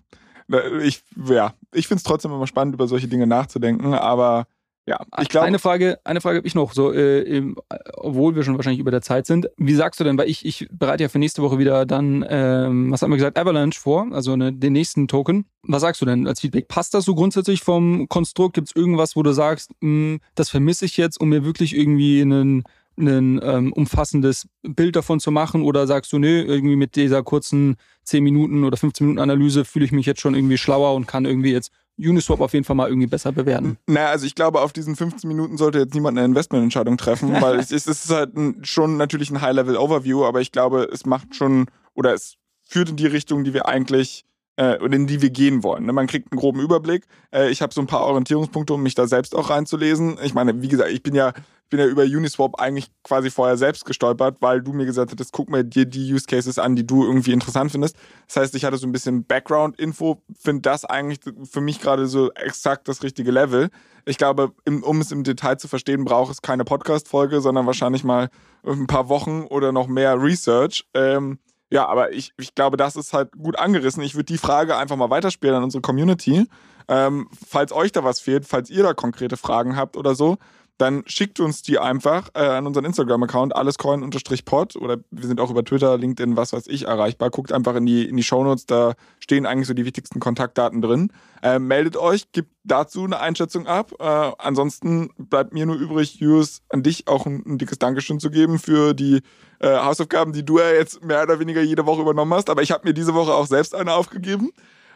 Ich, ja, ich finde es trotzdem immer spannend, über solche Dinge nachzudenken, aber ja, ich glaube. Eine Frage, eine Frage habe ich noch, so, äh, im, obwohl wir schon wahrscheinlich über der Zeit sind. Wie sagst du denn, weil ich, ich bereite ja für nächste Woche wieder dann, ähm, was haben wir gesagt, Avalanche vor, also ne, den nächsten Token. Was sagst du denn als Feedback? Passt das so grundsätzlich vom Konstrukt? Gibt es irgendwas, wo du sagst, mh, hm, das vermisse ich jetzt, um mir wirklich irgendwie einen ein ähm, umfassendes Bild davon zu machen oder sagst du, nö, irgendwie mit dieser kurzen 10 Minuten oder 15 Minuten Analyse fühle ich mich jetzt schon irgendwie schlauer und kann irgendwie jetzt Uniswap auf jeden Fall mal irgendwie besser bewerten. Naja, also ich glaube, auf diesen 15 Minuten sollte jetzt niemand eine Investmententscheidung treffen, weil es, es ist halt ein, schon natürlich ein High-Level-Overview, aber ich glaube, es macht schon oder es führt in die Richtung, die wir eigentlich äh, und in die wir gehen wollen. Ne? Man kriegt einen groben Überblick. Äh, ich habe so ein paar Orientierungspunkte, um mich da selbst auch reinzulesen. Ich meine, wie gesagt, ich bin ja bin ja über Uniswap eigentlich quasi vorher selbst gestolpert, weil du mir gesagt hattest, guck mir dir die Use Cases an, die du irgendwie interessant findest. Das heißt, ich hatte so ein bisschen Background-Info, finde das eigentlich für mich gerade so exakt das richtige Level. Ich glaube, um es im Detail zu verstehen, braucht es keine Podcast-Folge, sondern wahrscheinlich mal ein paar Wochen oder noch mehr Research. Ähm, ja, aber ich, ich glaube, das ist halt gut angerissen. Ich würde die Frage einfach mal weiterspielen an unsere Community. Ähm, falls euch da was fehlt, falls ihr da konkrete Fragen habt oder so, dann schickt uns die einfach äh, an unseren Instagram-Account, allescoin-pod oder wir sind auch über Twitter, LinkedIn, was weiß ich, erreichbar. Guckt einfach in die, in die Shownotes, da stehen eigentlich so die wichtigsten Kontaktdaten drin. Äh, meldet euch, gibt dazu eine Einschätzung ab. Äh, ansonsten bleibt mir nur übrig, Jus, an dich auch ein, ein dickes Dankeschön zu geben für die äh, Hausaufgaben, die du ja jetzt mehr oder weniger jede Woche übernommen hast. Aber ich habe mir diese Woche auch selbst eine aufgegeben.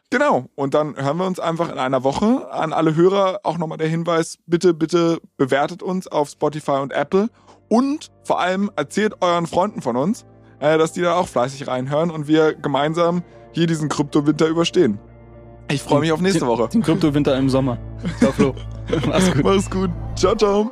Genau. Und dann hören wir uns einfach in einer Woche. An alle Hörer auch nochmal der Hinweis, bitte, bitte bewertet uns auf Spotify und Apple. Und vor allem erzählt euren Freunden von uns, äh, dass die da auch fleißig reinhören und wir gemeinsam hier diesen Kryptowinter überstehen. Ich freue mich auf nächste Woche. Den Kryptowinter im Sommer. Ciao, Flo. Mach's gut. Mach's gut. Ciao, ciao.